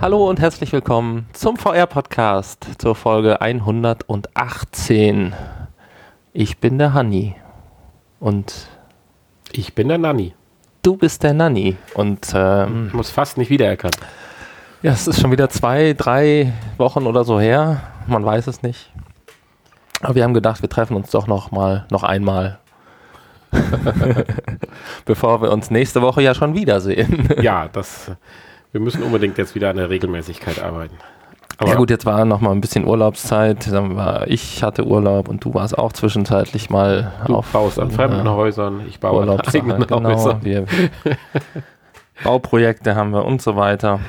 Hallo und herzlich willkommen zum VR-Podcast zur Folge 118. Ich bin der Hanni und Ich bin der Nanni. du bist der Nanni. Und ähm, Ich muss fast nicht wiedererkannt. ja, es ist schon wieder zwei, drei Wochen oder so her. Man weiß es nicht. Aber wir haben gedacht, wir treffen uns doch noch mal, noch einmal. Bevor wir uns nächste Woche ja schon wiedersehen. Ja, das. Wir müssen unbedingt jetzt wieder an der Regelmäßigkeit arbeiten. Aber ja gut, jetzt war noch mal ein bisschen Urlaubszeit. Dann war, ich hatte Urlaub und du warst auch zwischenzeitlich mal du auf baust an fremden äh, Häusern, ich baue an eigenen genau. Häusern. Wir, Bauprojekte haben wir und so weiter.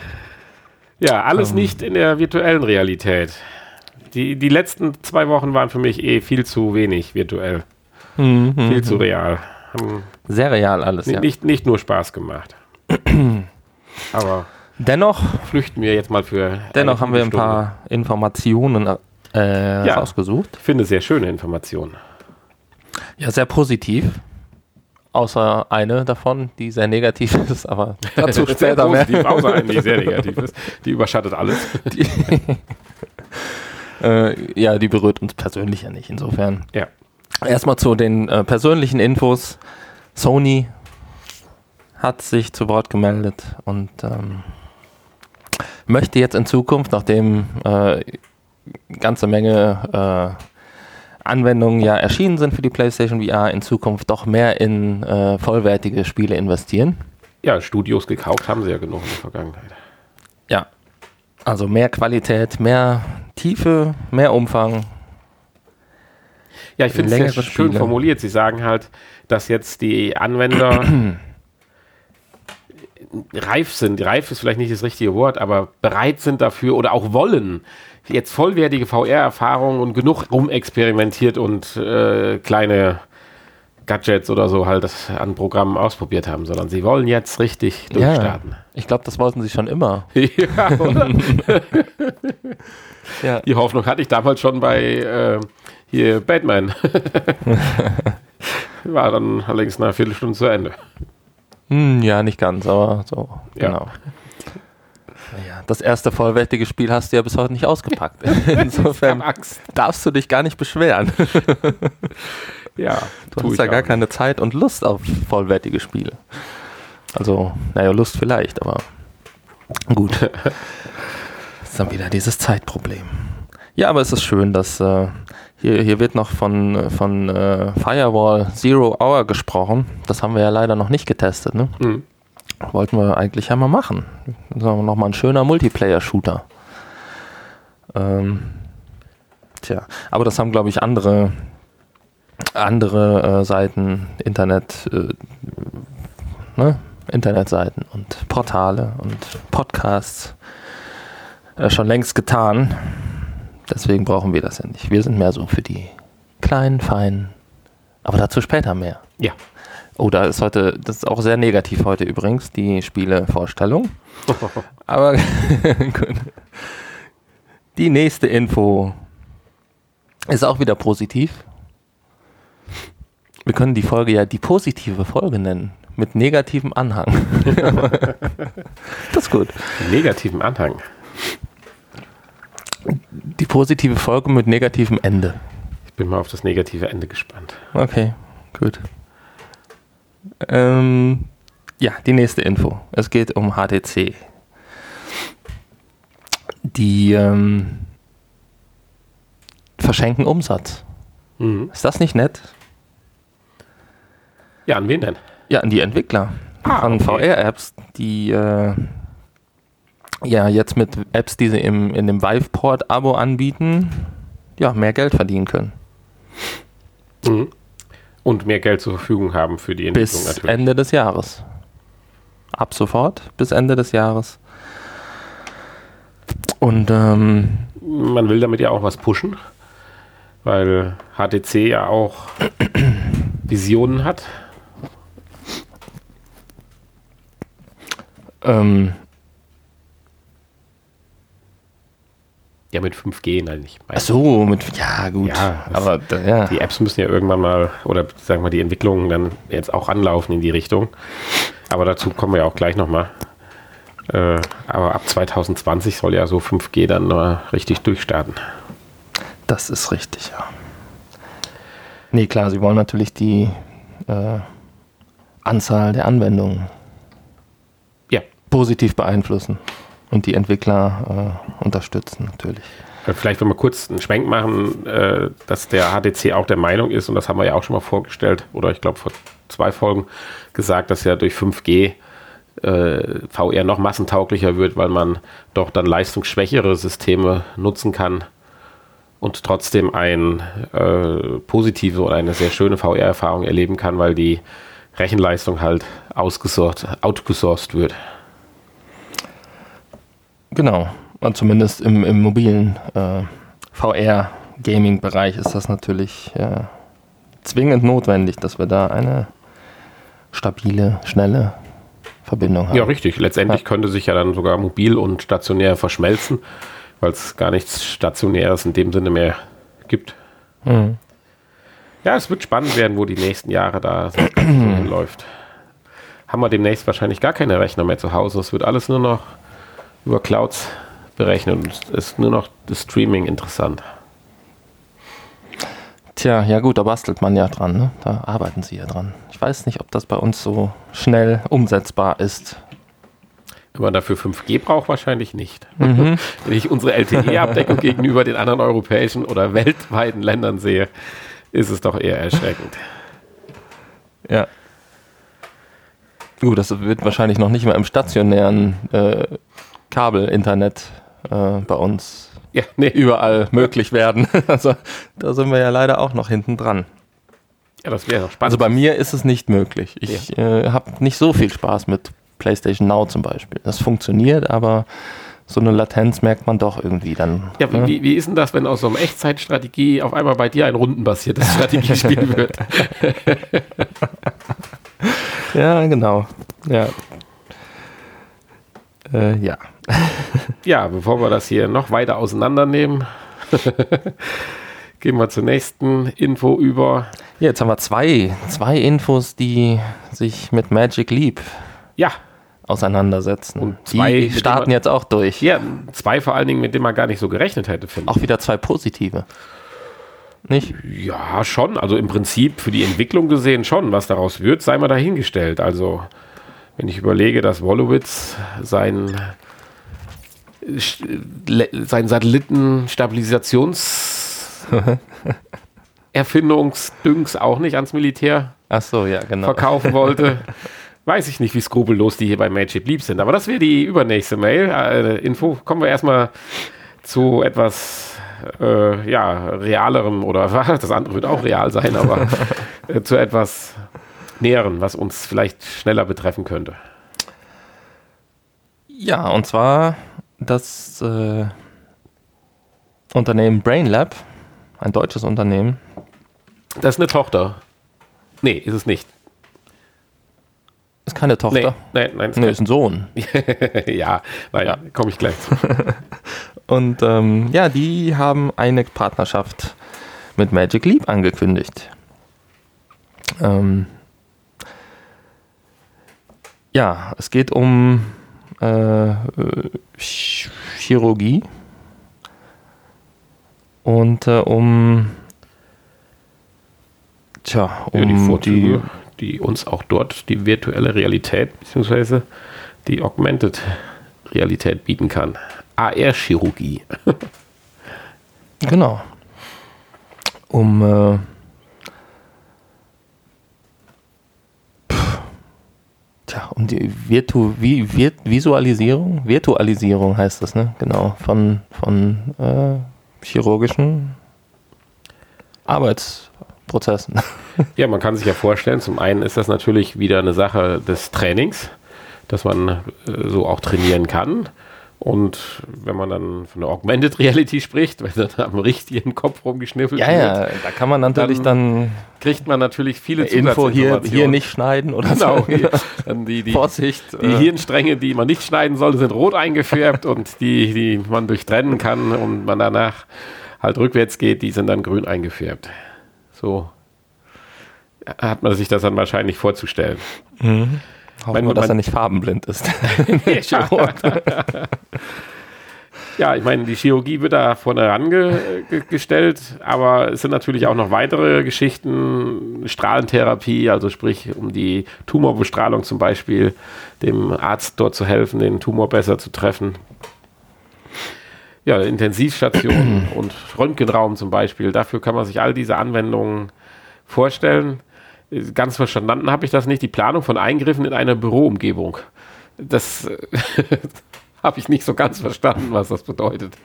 Ja, alles Ähm. nicht in der virtuellen Realität. Die, die letzten zwei Wochen waren für mich eh viel zu wenig virtuell. Mhm, Viel zu real. Haben Sehr real alles, ja. nicht, nicht nur Spaß gemacht. Aber Dennoch, flüchten wir jetzt mal für. dennoch haben wir ein Stunde. paar Informationen äh, Ja. rausgesucht. Ich finde sehr schöne Informationen. Ja, sehr positiv. Außer eine davon, die sehr negativ ist, aber dazu später mehr. positiv, außer eine, die sehr negativ ist. Die überschattet alles. Äh, ja, die berührt uns persönlich ja nicht, insofern. Ja. Erstmal zu den äh, persönlichen Infos. Sony hat sich zu Wort gemeldet und ähm, möchte jetzt in Zukunft, nachdem äh, ganze Menge äh, Anwendungen ja erschienen sind für die PlayStation VR, in Zukunft doch mehr in äh, vollwertige Spiele investieren. Ja, Studios gekauft haben sie ja genug in der Vergangenheit. Ja. Also mehr Qualität, mehr Tiefe, mehr Umfang. Ja, ich finde es schön formuliert. Sie sagen halt, dass jetzt die Anwender reif sind. Reif ist vielleicht nicht das richtige Wort, aber bereit sind dafür oder auch wollen, jetzt vollwertige VR-Erfahrungen und genug rumexperimentiert und äh, kleine Gadgets oder so halt an Programmen ausprobiert haben, sondern sie wollen jetzt richtig durchstarten. Ich glaube, das wollten sie schon immer. Ja, oder? Ja. Die Hoffnung hatte ich damals schon bei äh, hier Batman. War dann allerdings nach einer Viertelstunde zu Ende. Hm, ja, nicht ganz, aber so, Ja. genau. Naja, das erste vollwertige Spiel hast du ja bis heute nicht ausgepackt. Insofern darfst du dich gar nicht beschweren. Ja, Du hast ja gar keine Zeit und Lust auf vollwertige Spiele. Also, naja, Lust vielleicht, aber gut. Das ist dann wieder dieses Zeitproblem. Ja, aber es ist schön, dass äh, hier, hier wird noch von, von äh, Firewall Zero Hour gesprochen. Das haben wir ja leider noch nicht getestet, ne? Mhm. Wollten wir eigentlich ja mal machen. Nochmal ein schöner Multiplayer-Shooter. Ähm, tja, aber das haben, glaube ich, andere, andere äh, Seiten, Internet, äh, ne? Internetseiten und Portale und Podcasts äh, schon längst getan. Deswegen brauchen wir das ja nicht. Wir sind mehr so für die kleinen, feinen, aber dazu später mehr. Ja. Oh, da ist heute, das ist auch sehr negativ heute übrigens, die Spielevorstellung. Aber gut. Die nächste Info ist auch wieder positiv. Wir können die Folge ja die positive Folge nennen. Mit negativem Anhang. das ist gut. Negativen Anhang. Die positive Folge mit negativem Ende. Ich bin mal auf das negative Ende gespannt. Okay, gut. Ähm, ja, die nächste Info. Es geht um HTC. Die ähm, verschenken Umsatz. Mhm. Ist das nicht nett? Ja, an wen denn? Ja, an die Entwickler Ah, an okay. VR-Apps, die äh, ja jetzt mit Apps, die sie im, in dem Viveport-Abo anbieten, ja, mehr Geld verdienen können. Mhm. Und mehr Geld zur Verfügung haben für die Entwicklung Bis natürlich. Ende des Jahres. Ab sofort bis Ende des Jahres. Und ähm, Man will damit ja auch was pushen, weil HTC ja auch Visionen hat. ähm, Ja, mit 5G, nein, ich meine. ach so, mit, ja gut, Ja, das- aber da- ja. Die Apps müssen ja irgendwann mal, oder sagen wir die Entwicklungen dann jetzt auch anlaufen in die Richtung. Aber dazu kommen wir ja auch gleich nochmal. Äh, aber ab 2020 soll ja so 5G dann richtig durchstarten. Das ist richtig, ja. Nee, klar, sie wollen natürlich die äh, Anzahl der Anwendungen Ja. positiv beeinflussen und die Entwickler äh, unterstützen natürlich. Äh, Vielleicht, wenn wir kurz einen Schwenk machen, äh, dass der HTC auch der Meinung ist, und das haben wir ja auch schon mal vorgestellt, oder ich glaube vor zwei Folgen gesagt, dass ja durch 5G äh, VR noch massentauglicher wird, weil man doch dann leistungsschwächere Systeme nutzen kann und trotzdem ein äh, positive oder eine sehr schöne VR-Erfahrung erleben kann, weil die Rechenleistung halt ausgesourced, outgesourced wird. Genau, und zumindest im, im mobilen äh, VR-Gaming-Bereich ist das natürlich äh, zwingend notwendig, dass wir da eine stabile, schnelle Verbindung haben. Ja, richtig. Letztendlich könnte sich ja dann sogar mobil und stationär verschmelzen, weil es gar nichts Stationäres in dem Sinne mehr gibt. Mhm. Ja, es wird spannend werden, wo die nächsten Jahre da so hinläuft. Haben wir demnächst wahrscheinlich gar keine Rechner mehr zu Hause. Es wird alles nur noch über Clouds berechnet und ist nur noch das Streaming interessant. Tja, ja gut, da bastelt man ja dran, ne? da arbeiten sie ja dran. Ich weiß nicht, ob das bei uns so schnell umsetzbar ist. Wenn man dafür 5G braucht, wahrscheinlich nicht. Wenn ich unsere LTE-Abdeckung gegenüber den anderen europäischen oder weltweiten Ländern sehe, ist es doch eher erschreckend. Ja. Gut, das wird wahrscheinlich noch nicht mal im stationären äh, Kabel-Internet äh, bei uns Ja, nee, überall möglich werden. Also da sind wir ja leider auch noch hinten dran. ja, das wäre doch Also spannend. bei mir ist es nicht möglich. Ich äh, habe nicht so viel Spaß mit PlayStation Now zum Beispiel. Das funktioniert, aber so eine Latenz merkt man doch irgendwie dann. Ja, ne? wie, wie ist denn das, wenn aus so einem Echtzeitstrategie auf einmal bei dir ein rundenbasiertes Strategiespiel wird? ja genau. Ja. Äh, ja. Ja, bevor wir das hier noch weiter auseinandernehmen, gehen wir zur nächsten Info über. Ja, Jetzt haben wir zwei, zwei Infos, die sich mit Magic Leap Ja, auseinandersetzen. Und zwei, die starten man- jetzt auch durch. hier zwei vor allen Dingen, mit denen man gar nicht so gerechnet hätte, finde ich. Auch wieder zwei positive. Nicht? Ja, schon. Also im Prinzip für die Entwicklung gesehen schon. Was daraus wird, sei mal dahingestellt. Also, wenn ich überlege, dass Wolowitz sein, sein Satellitenstabilisations Erfindungsdüngs auch nicht ans Militär Ach so, ja, genau. verkaufen wollte. Weiß ich nicht, wie skrupellos die hier bei Magic Leap sind. Aber das wäre die übernächste Mail. Äh, Info. Kommen wir erstmal zu etwas äh, ja, realerem oder das andere wird auch real sein, aber äh, zu etwas näheren, was uns vielleicht schneller betreffen könnte. Ja, und zwar das äh, Unternehmen BrainLab, ein deutsches Unternehmen. Das ist eine Tochter. Nee, ist es nicht. Ist keine Nee, Tochter. nein, nein. Nee, ist ein Sohn. ja, naja, komme ich gleich zu. Und ähm, ja, die haben eine Partnerschaft mit Magic Leap angekündigt. Ähm, ja, es geht um äh, Ch- Chirurgie und äh, um tja, Ja, die um Vorzüge, die uns auch dort die virtuelle Realität bzw. die Augmented Realität bieten kann. AR-Chirurgie. Genau. Um äh, tja, um die Virtu Vi Virt Visualisierung, Virtualisierung heißt das, ne? Genau, von, von äh, chirurgischen Arbeitsprozessen. Ja, man kann sich ja vorstellen, zum einen ist das natürlich wieder eine Sache des Trainings, dass man äh, so auch trainieren kann. Und wenn man dann von der Augmented Reality spricht, wenn dann am richtigen Kopf rumgeschniffelt ja, ja, da kann man natürlich dann, kriegt man natürlich viele Info hier, hier nicht schneiden oder Genau, so. hier, dann die, die, Vorsicht. Die äh, Hirnstränge, die man nicht schneiden sollte, sind rot eingefärbt und die, die man durchtrennen kann und man danach halt rückwärts geht, die sind dann grün eingefärbt. So hat man sich das dann wahrscheinlich vorzustellen. Hoffen wir, dass er nicht farbenblind ist. Ja, ich meine, die Chirurgie wird da vorne herangestellt, aber es sind natürlich auch noch weitere Geschichten, Strahlentherapie, also sprich um die Tumorbestrahlung zum Beispiel, dem Arzt dort zu helfen, den Tumor besser zu treffen. Ja, Intensivstation und Röntgenraum zum Beispiel, dafür kann man sich all diese Anwendungen vorstellen. Ganz verstanden habe ich das nicht, die Planung von Eingriffen in einer Büroumgebung. Das äh, habe ich nicht so ganz verstanden, was das bedeutet.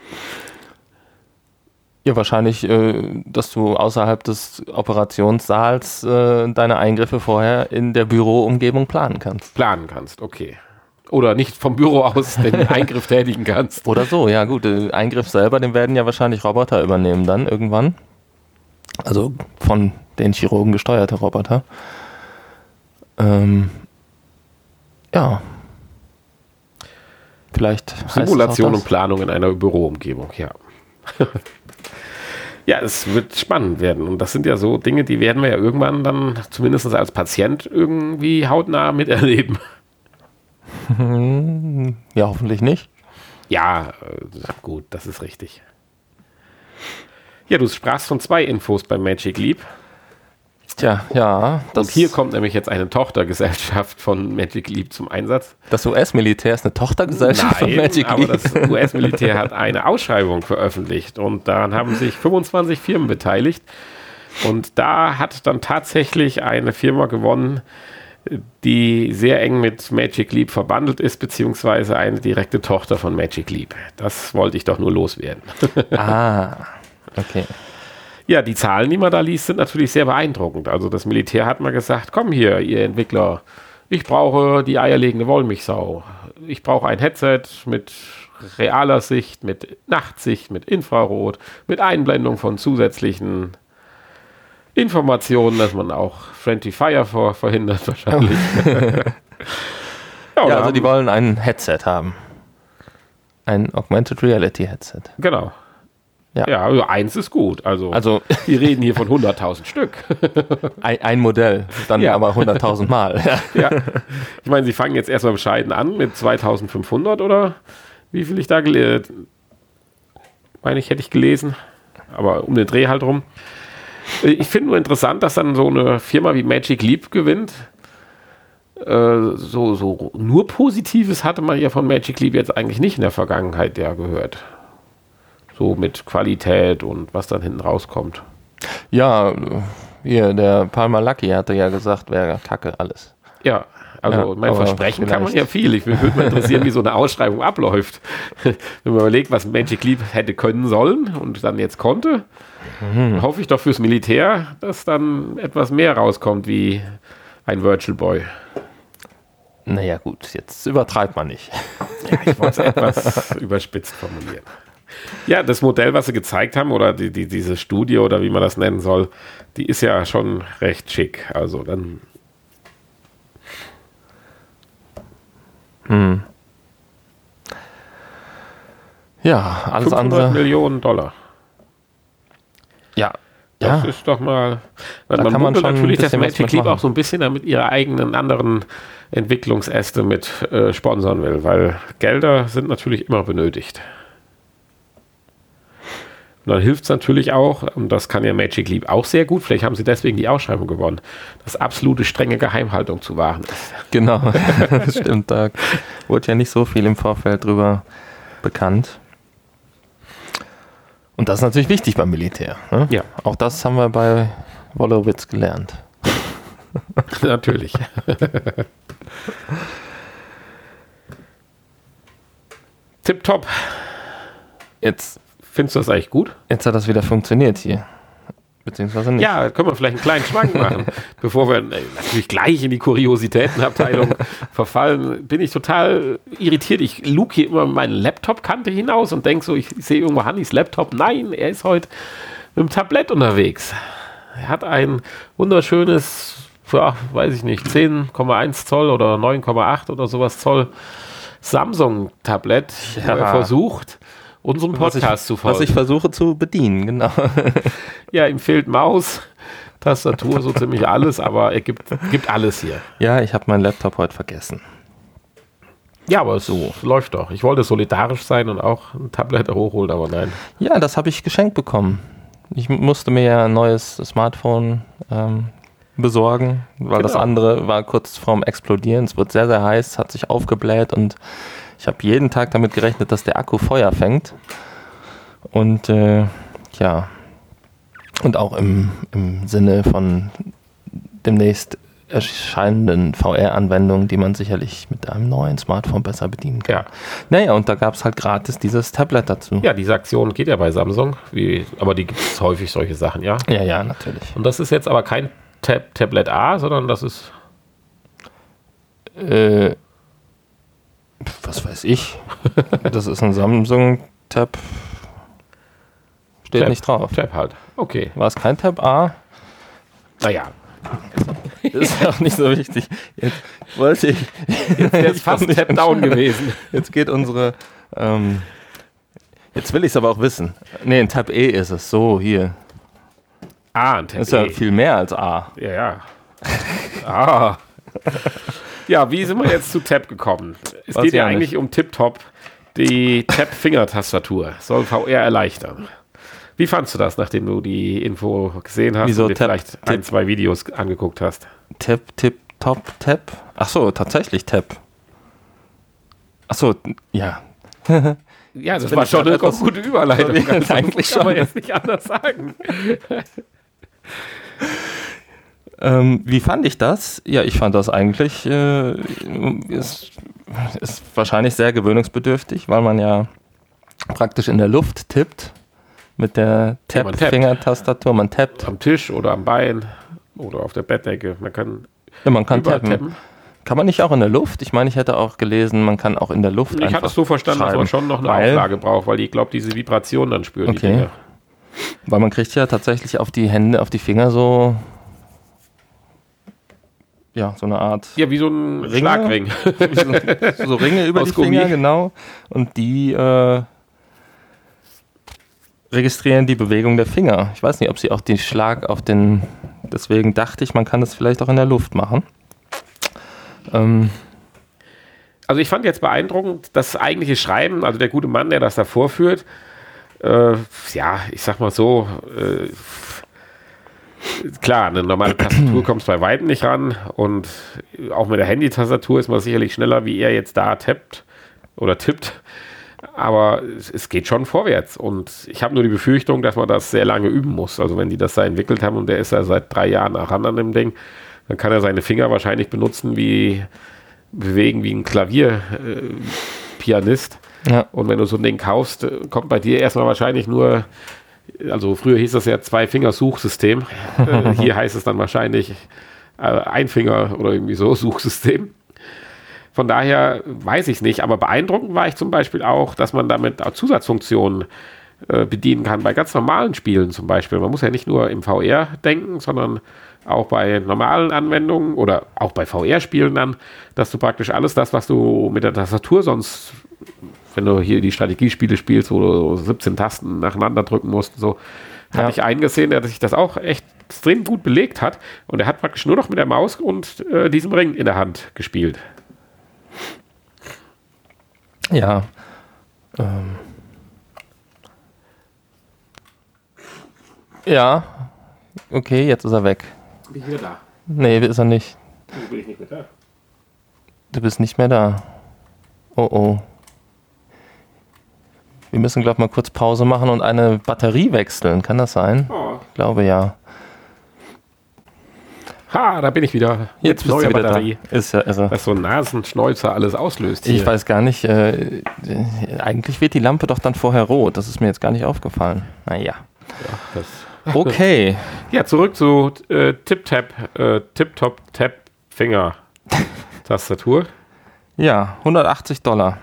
Ja, wahrscheinlich, äh, dass du außerhalb des Operationssaals äh, deine Eingriffe vorher in der Büroumgebung planen kannst. Planen kannst, okay. Oder nicht vom Büro aus den Eingriff tätigen kannst. Oder so, ja gut. Der Eingriff selber, den werden ja wahrscheinlich Roboter übernehmen dann irgendwann. Also von den Chirurgen gesteuerte Roboter. Ähm, ja. Vielleicht Simulation und Planung in einer Büroumgebung, ja. ja, es wird spannend werden. Und das sind ja so Dinge, die werden wir ja irgendwann dann zumindest als Patient irgendwie hautnah miterleben. Ja, hoffentlich nicht. Ja, äh, gut, das ist richtig. Ja, du sprachst von zwei Infos bei Magic Leap. Tja, ja. Und hier kommt nämlich jetzt eine Tochtergesellschaft von Magic Leap zum Einsatz. das US-Militär ist eine Tochtergesellschaft von Magic aber Leap. das US-Militär hat eine Ausschreibung veröffentlicht und daran haben sich 25 Firmen beteiligt. Und da hat dann tatsächlich eine Firma gewonnen, die sehr eng mit Magic Leap verbandelt ist, beziehungsweise eine direkte Tochter von Magic Leap. Das wollte ich doch nur loswerden. ah, okay. Ja, die Zahlen, die man da liest, sind natürlich sehr beeindruckend. Also das Militär hat mal gesagt, komm hier, ihr Entwickler, ich brauche die eierlegende Wollmilchsau. Ich brauche ein Headset mit realer Sicht, mit Nachtsicht, mit Infrarot, mit Einblendung von zusätzlichen Informationen, dass man auch Friendly Fire vor, verhindert wahrscheinlich. ja, Ja, also die wollen ein Headset haben. Ein Augmented Reality Headset. genau. Ja. Ja, also eins ist gut. Also, Also wir reden hier von 100.000 Stück. ein, ein Modell, dann Ja. aber 100.000 Mal. Ja. Ich meine, sie fangen jetzt erstmal bescheiden an mit 2500 oder wie viel ich da gelesen meine ich, hätte ich gelesen. Aber um den Dreh halt rum. Ich finde nur interessant, dass dann so eine Firma wie Magic Leap gewinnt. Äh, so, so nur Positives hatte man ja von Magic Leap jetzt eigentlich nicht in der Vergangenheit ja gehört. So mit Qualität und was dann hinten rauskommt. ja, hier, der Palmer Lucky hatte ja gesagt, wäre Kacke alles. Ja, also Ja, mein Versprechen kann man vielleicht. ja viel. Ich würde mal interessieren, wie so eine Ausschreibung abläuft. Wenn man überlegt, was Magic Leap hätte können sollen und dann jetzt konnte, Mhm. hoffe ich doch fürs Militär, dass dann etwas mehr rauskommt wie ein Virtual Boy. Naja, gut, jetzt übertreibt man nicht. Ja, ich wollte es etwas überspitzt formulieren. Ja, das Modell, was sie gezeigt haben, oder die, die, diese Studie oder wie man das nennen soll, die ist ja schon recht schick. Also dann Ja, alles 500 andere. Millionen Dollar. Ja, Das ja. ist doch mal. Da man kann man schon natürlich, was Magic Leap auch so ein bisschen damit ihre eigenen anderen Entwicklungsäste mit äh, sponsern will, weil Gelder sind natürlich immer benötigt. Und dann hilft es natürlich auch, und das kann ja Magic Leap auch sehr gut, vielleicht haben sie deswegen die Ausschreibung gewonnen, dass absolute strenge Geheimhaltung zu wahren ist. Genau, das stimmt. Da wurde ja nicht so viel im Vorfeld drüber bekannt. Und das ist natürlich wichtig beim Militär. Ne? Ja. Auch das haben wir bei Wolowitz gelernt. natürlich. Tipptopp. Jetzt, Findest du das eigentlich gut? jetzt hat das wieder funktioniert hier. Beziehungsweise nicht. Ja, können wir vielleicht einen kleinen Schwank machen. Bevor wir äh, natürlich gleich in die Kuriositätenabteilung verfallen, bin ich total irritiert. Ich luke hier immer meine Laptop-Kante hinaus und denke so, ich sehe irgendwo Hannis Laptop. Nein, er ist heute mit dem Tablett unterwegs. Er hat ein wunderschönes, ja, weiß ich nicht, 10,1 Zoll oder 9,8 oder sowas Zoll Samsung-Tablett, wo Ja. er versucht, unserem was ich, Podcast zu folgen. was ich versuche zu bedienen, genau. Ja, ihm fehlt Maus, Tastatur, so ziemlich alles, aber er gibt, gibt alles hier. Ja, ich habe meinen Laptop heute vergessen. Ja, aber so läuft doch. Ich wollte solidarisch sein und auch ein Tablet hochholen, aber nein. Ja, das habe ich geschenkt bekommen. Ich musste mir ja ein neues Smartphone ähm, besorgen, weil das Genau. andere war kurz vorm Explodieren. Es wird sehr, sehr heiß, hat sich aufgebläht und ich habe jeden Tag damit gerechnet, dass der Akku Feuer fängt. Und äh, ja, und auch im, im Sinne von demnächst erscheinenden VR-Anwendungen, die man sicherlich mit einem neuen Smartphone besser bedienen kann. Ja. Naja, und da gab es halt gratis dieses Tablet dazu. Ja, diese Aktion geht ja bei Samsung, wie, aber die gibt es häufig, solche Sachen, ja. ja, ja natürlich. Und das ist jetzt aber kein Tab Tablet A, sondern das ist, Äh, was weiß ich. Das ist ein Samsung Tab. Steht Tab. nicht drauf. Tab halt. Okay. War es kein Tab A? Naja, Ist ja auch nicht so wichtig. Jetzt wollte ich. der ist fast Tab Down gewesen. Jetzt geht unsere. Ähm, jetzt will ich es aber auch wissen. Nee, ein Tab E ist es. So, hier. Ah, ein Tab Das ist ja E. viel mehr als A. Ja, ja. ah. Ja, wie sind wir jetzt zu Tab gekommen? Es Weiß geht ja auch nicht. eigentlich um TipTop, die Tab-Fingertastatur. Soll VR erleichtern. Wie fandst du das, nachdem du die Info gesehen hast Wieso und dir Tab- vielleicht ein, Tip? zwei Videos angeguckt hast? Tab, Tip, Top, Tab. Ach so, tatsächlich Tab. Ach so, ja. Ja, das bin war schon gerade eine gute Überleitung. Eigentlich kann man schon. jetzt nicht anders sagen. Ähm, wie fand ich das? Ja, ich fand das eigentlich, äh, ist, ist wahrscheinlich sehr gewöhnungsbedürftig, weil man ja praktisch in der Luft tippt mit der. Tap-Fingertastatur. Man tappt. Am Tisch oder am Bein oder auf der Bettdecke. Man kann Ja, man kann tappen. tappen. Kann man nicht auch in der Luft? Ich meine, ich hätte auch gelesen, man kann auch in der Luft Ich hatte es so verstanden, dass man schon noch eine weil, Auflage braucht, weil die, glaube diese Vibration dann spüren, die Okay. Dinger. Weil man kriegt ja tatsächlich auf die Hände, auf die Finger so ja, so eine Art Ja, wie so ein Ringe? Schlagring. so Ringe über Aus die Gummi. Finger, genau. Und die äh, registrieren die Bewegung der Finger. Ich weiß nicht, ob sie auch den Schlag auf den. Deswegen dachte ich, man kann das vielleicht auch in der Luft machen. Ähm, Also ich fand jetzt beeindruckend, das eigentliche Schreiben, also der gute Mann, der das da vorführt, äh, ja, ich sag mal so, äh, klar, eine normale Tastatur kommst bei Weitem nicht ran und auch mit der Handy-Tastatur ist man sicherlich schneller, wie er jetzt da tippt oder tippt. Aber es, geht schon vorwärts und ich habe nur die Befürchtung, dass man das sehr lange üben muss. Also wenn die das da entwickelt haben und der ist ja seit drei Jahren ran an dem Ding, dann kann er seine Finger wahrscheinlich benutzen wie bewegen wie ein Klavierpianist. Äh, ja. Und wenn du so ein Ding kaufst, äh, kommt bei dir erstmal wahrscheinlich nur, also früher hieß das ja Zwei-Finger-Suchsystem. äh, hier heißt es dann wahrscheinlich äh, Ein-Finger- oder irgendwie so Suchsystem. Von daher weiß ich nicht, aber beeindruckend war ich zum Beispiel auch, dass man damit auch Zusatzfunktionen äh, bedienen kann, bei ganz normalen Spielen zum Beispiel. Man muss ja nicht nur im VR denken, sondern auch bei normalen Anwendungen oder auch bei VR-Spielen dann, dass du praktisch alles das, was du mit der Tastatur sonst, wenn du hier die Strategiespiele spielst, wo du 17 Tasten nacheinander drücken musst, und so, Ja. habe ich eingesehen, der sich das auch echt extrem gut belegt hat und er hat praktisch nur noch mit der Maus und äh, diesem Ring in der Hand gespielt. Ja. Ähm. Ja. Okay, jetzt ist er weg. Bin ich wieder da? Nee, ist er nicht. Bin ich nicht mehr da? Du bist nicht mehr da. Oh oh. Wir müssen, glaube ich, mal kurz Pause machen und eine Batterie wechseln. Kann das sein? Oh. Ich glaube ja. Ha, da bin ich wieder. Jetzt bist neuer du wieder Batterie. da. Ist ja irre. Was so ein Nasenschnäuzer alles auslöst. Hier. Ich weiß gar nicht. Äh, äh, eigentlich wird die Lampe doch dann vorher rot. Das ist mir jetzt gar nicht aufgefallen. Naja. Das Okay. Ja, zurück zu äh, Tip-Tap, äh, Tip-Top-Tap-Finger-Tastatur. Ja, 180 Dollar.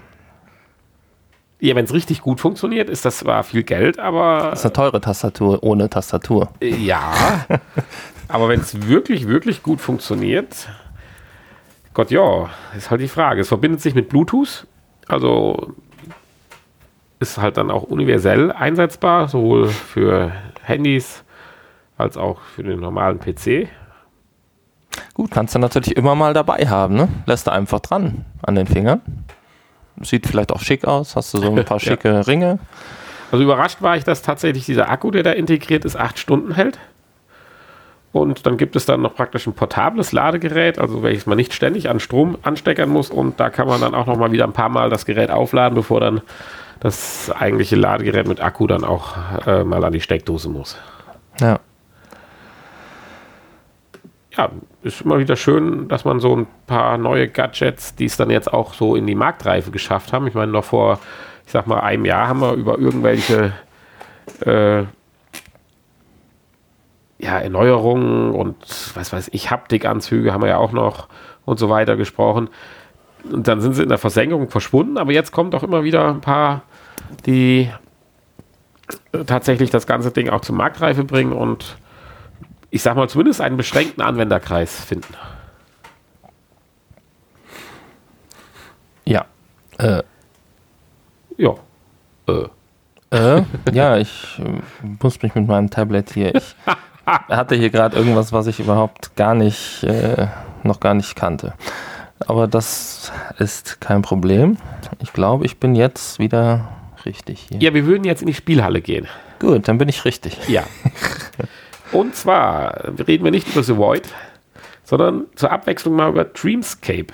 Ja, wenn es richtig gut funktioniert, ist das zwar viel Geld, aber Das ist eine teure Tastatur ohne Tastatur. äh, ja. aber wenn es wirklich, wirklich gut funktioniert, Gott ja, ist halt die Frage. Es verbindet sich mit Bluetooth, also ist halt dann auch universell einsetzbar, sowohl für Handys als auch für den normalen PC. Gut, kannst du natürlich immer mal dabei haben, ne? Lässt du einfach dran an den Fingern. Sieht vielleicht auch schick aus, hast du so ein paar schicke ja. Ringe. Also überrascht war ich, dass tatsächlich dieser Akku, der da integriert ist, acht Stunden hält. Und dann gibt es dann noch praktisch ein portables Ladegerät, also welches man nicht ständig an Strom ansteckern muss. Und da kann man dann auch noch mal wieder ein paar Mal das Gerät aufladen, bevor dann das eigentliche Ladegerät mit Akku dann auch äh, mal an die Steckdose muss. Ja. Ja, ist immer wieder schön, dass man so ein paar neue Gadgets, die es dann jetzt auch so in die Marktreife geschafft haben. Ich meine, noch vor, ich sag mal, einem Jahr haben wir über irgendwelche äh, ja, Erneuerungen und was weiß ich, Haptikanzüge haben wir ja auch noch und so weiter gesprochen. Und dann sind sie in der Versenkung verschwunden, aber jetzt kommt auch immer wieder ein paar, die tatsächlich das ganze Ding auch zur Marktreife bringen und ich sag mal zumindest einen beschränkten Anwenderkreis finden. Ja. Äh. Ja. Äh. Äh, ja, ich äh, muss mich mit meinem Tablet hier. Ich hatte hier gerade irgendwas, was ich überhaupt gar nicht, äh, noch gar nicht kannte. Aber das ist kein Problem. Ich glaube, ich bin jetzt wieder richtig hier. Ja, wir würden jetzt in die Spielhalle gehen. Gut, dann bin ich richtig. Ja. Und zwar reden wir nicht über The Void, sondern zur Abwechslung mal über Dreamscape.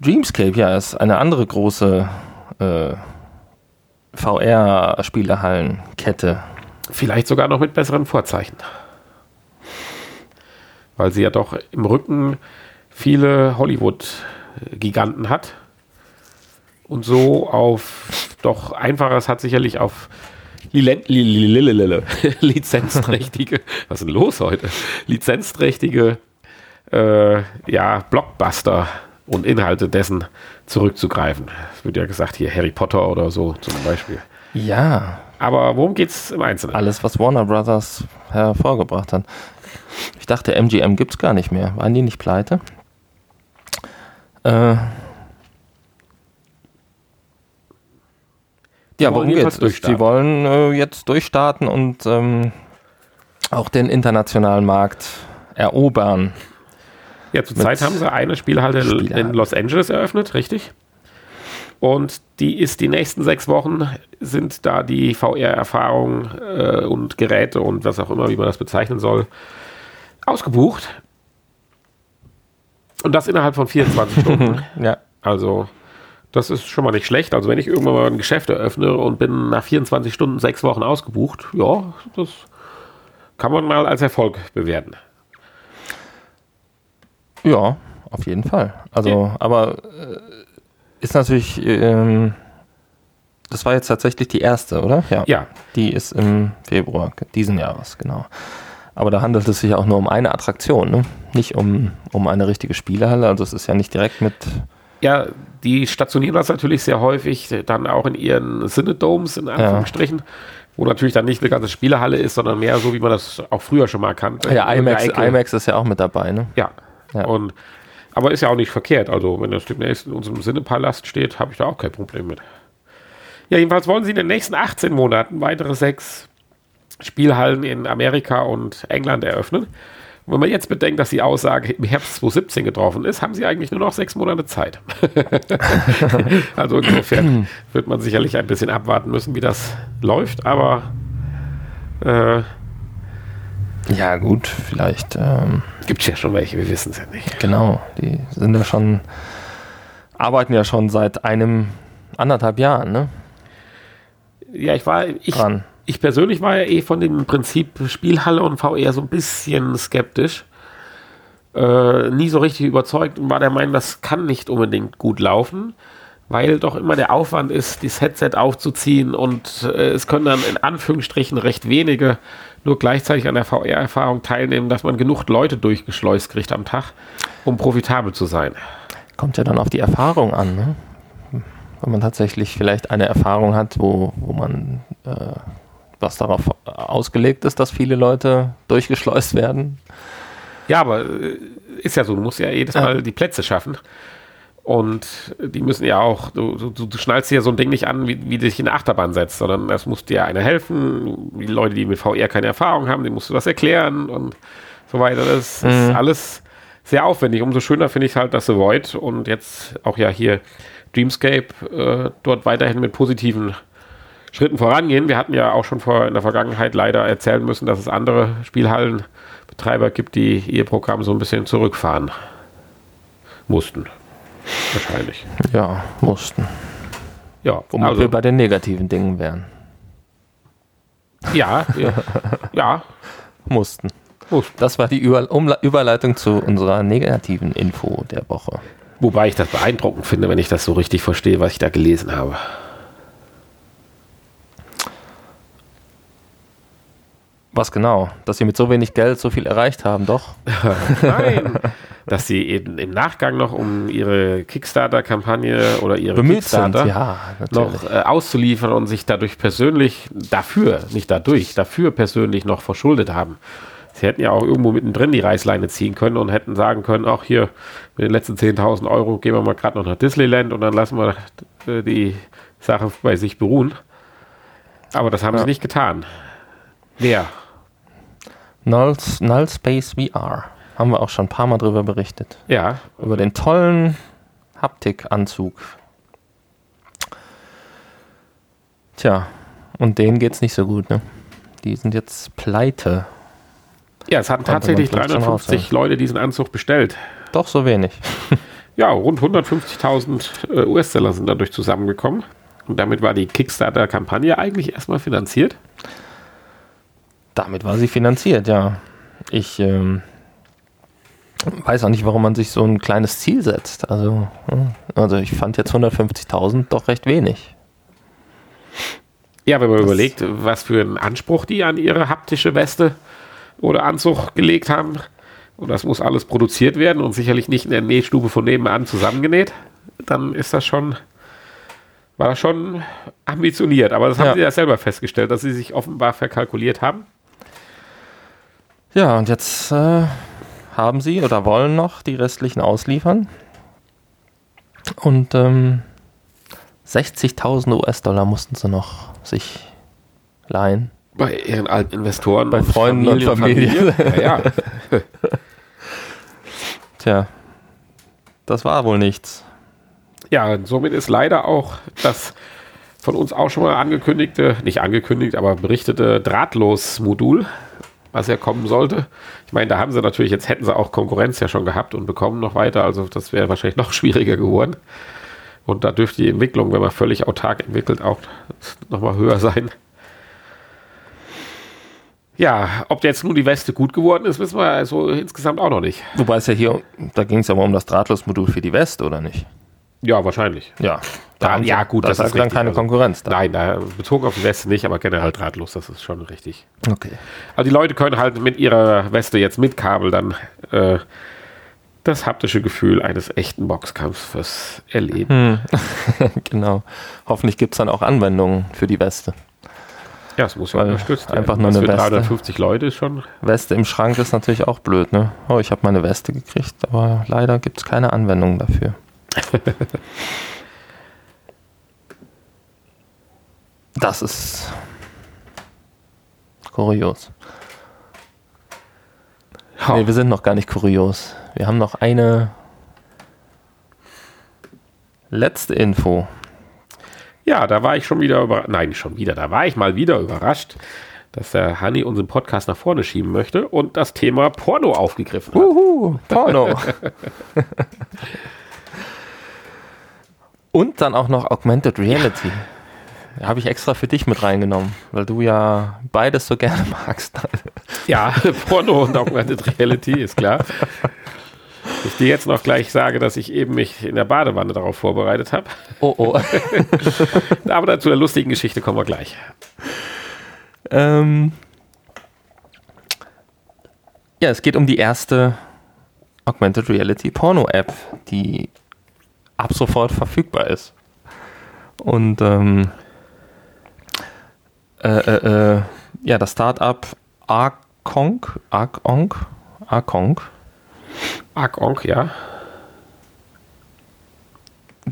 Dreamscape, ja, ist eine andere große äh, VR-Spielehallenkette. Vielleicht sogar noch mit besseren Vorzeichen. Weil sie ja doch im Rücken viele Hollywood-Giganten hat. Und so auf doch einfaches hat sicherlich auf lizenzträchtige, was ist denn los heute? Lizenzträchtige äh, ja, Blockbuster und Inhalte dessen zurückzugreifen. Es wird ja gesagt, hier Harry Potter oder so zum Beispiel. Ja. Aber worum geht es im Einzelnen? Alles, was Warner Brothers hervorgebracht hat. Ich dachte, MGM gibt es gar nicht mehr. Waren die nicht pleite? Äh. Ja, worum geht's? Die wollen äh, jetzt durchstarten und ähm, auch den internationalen Markt erobern. Ja, zurzeit haben sie eine Spielhalle in Los Angeles eröffnet, richtig? Und die ist die nächsten sechs Wochen sind da die VR-Erfahrungen äh, und Geräte und was auch immer, wie man das bezeichnen soll, ausgebucht. Und das innerhalb von 24 Stunden. ja. Also, das ist schon mal nicht schlecht. Also, wenn ich irgendwann mal ein Geschäft eröffne und bin nach 24 Stunden sechs Wochen ausgebucht, ja, das kann man mal als Erfolg bewerten. Ja, auf jeden Fall. Also, ja. aber äh, ist natürlich, ähm, das war jetzt tatsächlich die erste, oder? Ja. ja. Die ist im Februar diesen Jahres, genau. Aber da handelt es sich auch nur um eine Attraktion, ne? nicht um, um eine richtige Spielehalle. Also es ist ja nicht direkt mit. Ja, die stationieren das natürlich sehr häufig dann auch in ihren Cinedomes, in Anführungsstrichen. Ja. Wo natürlich dann nicht eine ganze Spielehalle ist, sondern mehr so, wie man das auch früher schon mal kannte. Ja, IMAX, IMAX ist ja auch mit dabei, ne? Ja. ja. Und aber ist ja auch nicht verkehrt. Also, wenn das demnächst in unserem Sinnepalast steht, habe ich da auch kein Problem mit. Ja, jedenfalls wollen sie in den nächsten 18 Monaten weitere sechs Spielhallen in Amerika und England eröffnen. Wenn man jetzt bedenkt, dass die Aussage im Herbst 2017 getroffen ist, haben sie eigentlich nur noch sechs Monate Zeit. also insofern wird man sicherlich ein bisschen abwarten müssen, wie das läuft, aber äh, ja, gut, vielleicht. Ähm, Gibt es ja schon welche, wir wissen es ja nicht. Genau, die sind ja schon, arbeiten ja schon seit einem, anderthalb Jahren, ne? Ja, ich war, ich, Dran. Ich persönlich war ja eh von dem Prinzip Spielhalle und VR so ein bisschen skeptisch. Äh, nie so richtig überzeugt und war der Meinung, das kann nicht unbedingt gut laufen weil doch immer der Aufwand ist, das Headset aufzuziehen und äh, es können dann in Anführungsstrichen recht wenige nur gleichzeitig an der VR-Erfahrung teilnehmen, dass man genug Leute durchgeschleust kriegt am Tag, um profitabel zu sein. Kommt ja dann auf die Erfahrung an, ne? Wenn man tatsächlich vielleicht eine Erfahrung hat, wo, wo man äh, was darauf ausgelegt ist, dass viele Leute durchgeschleust werden. Ja, aber äh, ist ja so, du musst ja jedes Mal die Plätze schaffen. Und die müssen ja auch, du, du, du schnallst dir ja so ein Ding nicht an, wie, wie du dich in eine Achterbahn setzt, sondern es muss dir einer helfen. Die Leute, die mit VR keine Erfahrung haben, denen musst du das erklären und so weiter. Das mhm. ist alles sehr aufwendig. Umso schöner finde ich halt, dass The Void und jetzt auch ja hier Dreamscape äh, dort weiterhin mit positiven Schritten vorangehen. Wir hatten ja auch schon vor in der Vergangenheit leider erzählen müssen, dass es andere Spielhallenbetreiber gibt, die ihr Programm so ein bisschen zurückfahren mussten. Wahrscheinlich. Ja, mussten. Ja, womit also, wir bei den negativen Dingen wären. Ja, ja, ja. mussten. mussten. Das war die Über Überleitung zu unserer negativen Info der Woche. Wobei ich das beeindruckend finde, wenn ich das so richtig verstehe, was ich da gelesen habe. Was genau? Dass sie mit so wenig Geld so viel erreicht haben, doch? Nein, dass sie eben im Nachgang noch um ihre Kickstarter-Kampagne oder ihre Bemüht Kickstarter sind, ja, noch äh, auszuliefern und sich dadurch persönlich dafür, nicht dadurch, dafür persönlich noch verschuldet haben. Sie hätten ja auch irgendwo mittendrin die Reißleine ziehen können und hätten sagen können, auch hier mit den letzten 10.000 Euro gehen wir mal gerade noch nach Disneyland und dann lassen wir äh, die Sache bei sich beruhen. Aber das haben ja. sie nicht getan. Wer? Null, Null Space VR. Haben wir auch schon ein paar Mal drüber berichtet. Ja. Über den tollen Haptikanzug. Tja, und denen geht es nicht so gut, ne? Die sind jetzt pleite. Ja, es hatten tatsächlich 350 Leute diesen Anzug bestellt. Doch so wenig. ja, rund 150.000 äh, US-Dollar sind dadurch zusammengekommen. Und damit war die Kickstarter-Kampagne eigentlich erstmal finanziert. Damit war sie finanziert, ja. Ich ähm, weiß auch nicht, warum man sich so ein kleines Ziel setzt. Also, also ich fand jetzt 150.000 doch recht wenig. Ja, wenn man das überlegt, was für einen Anspruch die an ihre haptische Weste oder Anzug gelegt haben. Und das muss alles produziert werden und sicherlich nicht in der Nähstube von nebenan zusammengenäht. Dann ist das schon, war das schon ambitioniert. Aber das haben ja. sie ja selber festgestellt, dass sie sich offenbar verkalkuliert haben. Ja, und jetzt äh, haben sie oder wollen noch die restlichen ausliefern. Und ähm, 60.000 US-Dollar mussten sie noch sich leihen. Bei ihren alten Investoren, bei Freunden Familie und Familie. Familie. Ja, ja. Tja, das war wohl nichts. Ja, somit ist leider auch das von uns auch schon mal angekündigte, nicht angekündigt, aber berichtete Drahtlos-Modul was ja kommen sollte. Ich meine, da haben sie natürlich, jetzt hätten sie auch Konkurrenz ja schon gehabt und bekommen noch weiter, also das wäre wahrscheinlich noch schwieriger geworden. Und da dürfte die Entwicklung, wenn man völlig autark entwickelt, auch nochmal höher sein. Ja, ob jetzt nun die Weste gut geworden ist, wissen wir also insgesamt auch noch nicht. Wobei es ja hier, da ging es ja mal um das Drahtlosmodul für die Weste, oder nicht? Ja, wahrscheinlich. Ja. Da, ja, gut, das, das ist dann keine also, Konkurrenz. Da. Nein, da, bezogen auf die Weste nicht, aber generell drahtlos, das ist schon richtig. Okay. Also die Leute können halt mit ihrer Weste jetzt mit Kabel dann äh, das haptische Gefühl eines echten Boxkampfes erleben. Hm. genau. Hoffentlich gibt es dann auch Anwendungen für die Weste. Ja, es muss ja unterstützt werden. Einfach nur eine für Weste. 350 Leute ist schon. Weste im Schrank ist natürlich auch blöd, ne? Oh, ich habe meine Weste gekriegt, aber leider gibt es keine Anwendung dafür. das ist kurios. Ja. Nee, wir sind noch gar nicht kurios. Wir haben noch eine letzte Info. Ja, da war ich schon wieder über, nein, schon wieder, da war ich mal wieder überrascht, dass der Hanni unseren Podcast nach vorne schieben möchte und das Thema Porno aufgegriffen hat. Uhu, Porno. Und dann auch noch Augmented Reality. Ja. Habe ich extra für dich mit reingenommen, weil du ja beides so gerne magst. Ja, Porno und Augmented Reality, ist klar. Ich dir jetzt noch gleich sage, dass ich eben mich in der Badewanne darauf vorbereitet habe. Oh oh. Aber dazu der lustigen Geschichte kommen wir gleich. Ähm ja, es geht um die erste Augmented Reality Porno App, die ab sofort verfügbar ist. Und ähm, äh, äh, äh, ja, das Startup Arkong, Arkong, Arkong, Arkong, ja.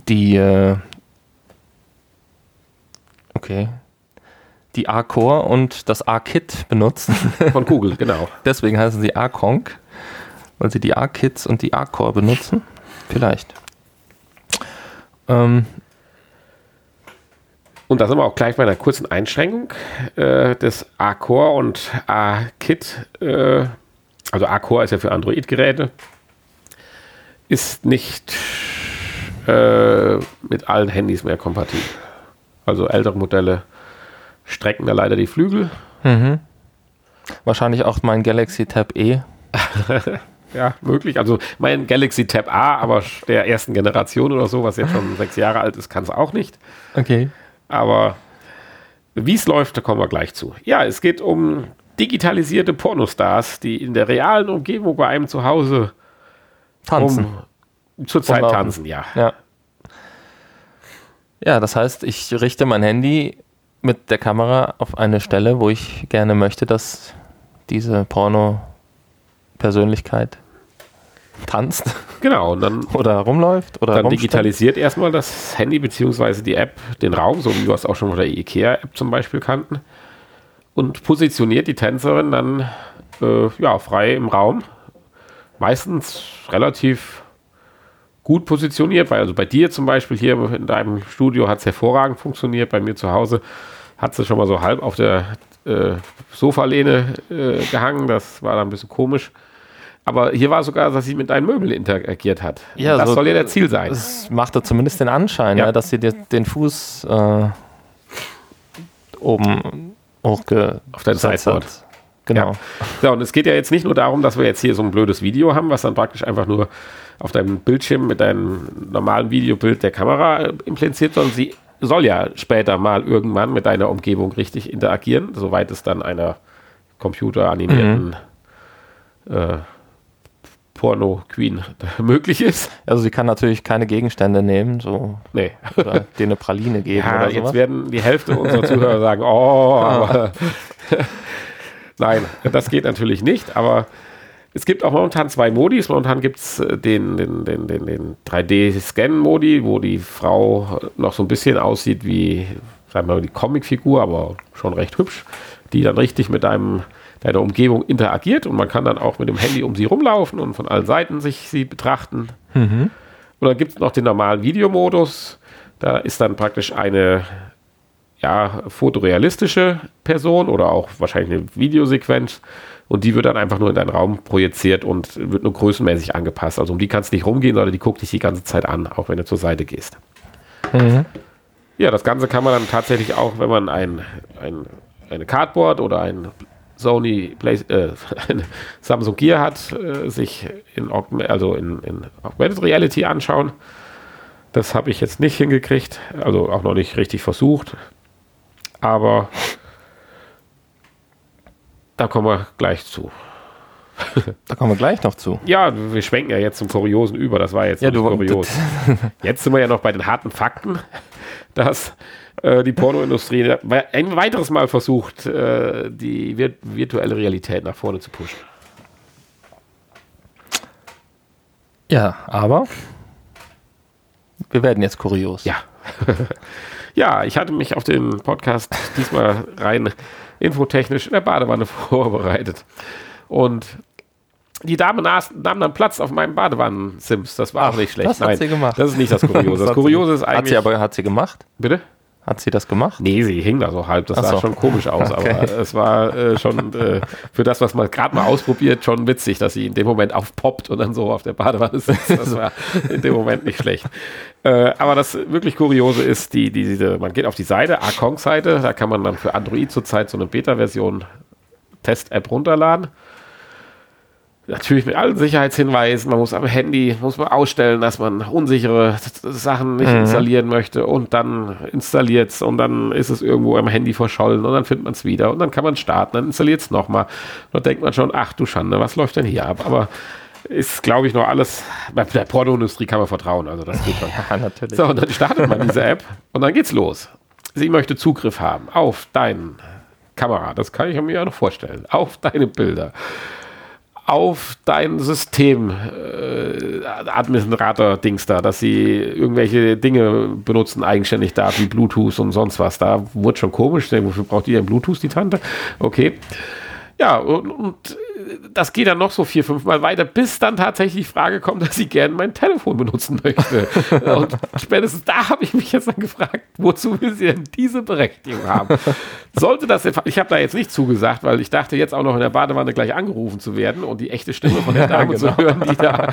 die, äh, okay, die A-Core und das A-Kit benutzen. Von Google, genau. Deswegen heißen sie A-Conk, weil sie die A-Kits und die A-Core benutzen. Vielleicht. Ähm, Und da sind wir auch gleich bei einer kurzen Einschränkung äh, des A-Core und A-Kit. Äh, also A-Core ist ja für Android-Geräte. Ist nicht äh, mit allen Handys mehr kompatibel. Also ältere Modelle strecken da leider die Flügel. wahrscheinlich auch mein Galaxy Tab E. Ja, möglich. Also mein Galaxy Tab A, aber der ersten Generation oder so, was jetzt schon sechs Jahre alt ist, kann es auch nicht. Okay. Aber wie es läuft, da kommen wir gleich zu. Ja, es geht um digitalisierte Pornostars, die in der realen Umgebung bei einem zu Hause Tanzen. um zurzeit tanzen, ja. Ja. Ja, das heißt, ich richte mein Handy mit der Kamera auf eine Stelle, wo ich gerne möchte, dass diese Porno-Persönlichkeit tanzt Genau, und dann, oder rumläuft oder dann rumsteht. digitalisiert erstmal das Handy bzw. die App den Raum, so wie wir es auch schon von der IKEA-App zum Beispiel kannten, und positioniert die Tänzerin dann äh, ja, frei im Raum. Meistens relativ gut positioniert, weil also bei dir zum Beispiel hier in deinem Studio hat es hervorragend funktioniert, bei mir zu Hause hat sie schon mal so halb auf der äh, Sofalehne äh, gehangen, das war dann ein bisschen komisch. Aber hier war sogar, dass sie mit deinen Möbeln interagiert hat. Ja, das so- soll ja der Ziel sein. Es machte zumindest den Anschein, Ja. ja. dass sie dir den Fuß äh, oben hochge Auf dein Sideboard. hat. Genau. Ja. So, und es geht ja jetzt nicht nur darum, dass wir jetzt hier so ein blödes Video haben, was dann praktisch einfach nur auf deinem Bildschirm mit deinem normalen Videobild der Kamera äh, impliziert, sondern sie soll ja später mal irgendwann mit deiner Umgebung richtig interagieren, soweit es dann einer computeranimierten äh, Porno-Queen möglich ist. Also sie kann natürlich keine Gegenstände nehmen, so Nee. oder dir eine Praline geben Ja, oder jetzt sowas. werden die Hälfte unserer Zuhörer sagen, oh, aber nein, das geht natürlich nicht, aber es gibt auch momentan zwei Modis. Momentan gibt es den, den, den, den, den 3D-Scan-Modi, wo die Frau noch so ein bisschen aussieht wie, sagen wir mal, die Comicfigur, aber schon recht hübsch, die dann richtig mit einem deiner Umgebung interagiert und man kann dann auch mit dem Handy um sie rumlaufen und von allen Seiten sich sie betrachten. Und dann gibt es noch den normalen Videomodus. Da ist dann praktisch eine ja, fotorealistische Person oder auch wahrscheinlich eine Videosequenz. Und die wird dann einfach nur in deinen Raum projiziert und wird nur größenmäßig angepasst. Also um die kannst du nicht rumgehen, sondern die guckt dich die ganze Zeit an, auch wenn du zur Seite gehst. Ja, das Ganze kann man dann tatsächlich auch, wenn man ein, ein, eine Cardboard oder ein Sony Play, äh, Samsung Gear hat, äh, sich in, also in, in Augmented Reality anschauen. Das habe ich jetzt nicht hingekriegt, also auch noch nicht richtig versucht. Aber da kommen wir gleich zu. Da kommen wir gleich noch zu. Ja, wir schwenken ja jetzt zum Kuriosen über. Das war jetzt Ja, du- kurios. Jetzt sind wir ja noch bei den harten Fakten, dass äh, die Pornoindustrie ein weiteres Mal versucht, äh, die vir virtuelle Realität nach vorne zu pushen. Ja, aber wir werden jetzt kurios. Ja. ja, ich hatte mich auf den Podcast diesmal rein infotechnisch in der Badewanne vorbereitet. Und die Dame nahm dann Platz auf meinem Badewannen-Sims. Das war auch nicht schlecht. das hat sie gemacht. Das ist nicht das Kuriose. Das hat Kuriose ist sie, Hat eigentlich. sie aber hat sie gemacht? bitte? Hat sie das gemacht? Nee, sie hing da so halb. Das Ach sah so. schon komisch aus, Okay. aber es war äh, schon äh, für das, was man gerade mal ausprobiert, schon witzig, dass sie in dem Moment aufpoppt und dann so auf der Badewanne sitzt. Das war in dem Moment nicht schlecht. Äh, aber das wirklich Kuriose ist, die, die, diese, man geht auf die Seite, Akong-Seite, da kann man dann für Android zurzeit so eine Beta-Version Test-App runterladen. Natürlich mit allen Sicherheitshinweisen. Man muss am Handy muss man ausstellen, dass man unsichere Sachen nicht installieren möchte und dann installiert es und dann ist es irgendwo am Handy verschollen und dann findet man es wieder und dann kann man starten, dann installiert es nochmal. Dann denkt man schon, ach du Schande, was läuft denn hier ab? Aber ist, glaube ich, noch alles, bei der Pornoindustrie kann man vertrauen, also das geht schon. Ja, natürlich. So, und dann startet man diese App und dann geht's los. Sie möchte Zugriff haben auf deine Kamera, das kann ich mir ja noch vorstellen, auf deine Bilder, auf dein System äh, Administrator-Dings da, dass sie irgendwelche Dinge benutzen, eigenständig da, wie Bluetooth und sonst was. Da wurde schon komisch. Wofür braucht ihr denn Bluetooth, die Tante? Okay. Ja, und, und das geht dann noch so vier, fünf Mal weiter, bis dann tatsächlich die Frage kommt, dass sie gerne mein Telefon benutzen möchte. Und spätestens da habe ich mich jetzt dann gefragt, wozu will sie denn diese Berechtigung haben? Sollte das, ich habe da jetzt nicht zugesagt, weil ich dachte jetzt auch noch in der Badewanne gleich angerufen zu werden und die echte Stimme von der Dame ja, genau. zu hören, die da,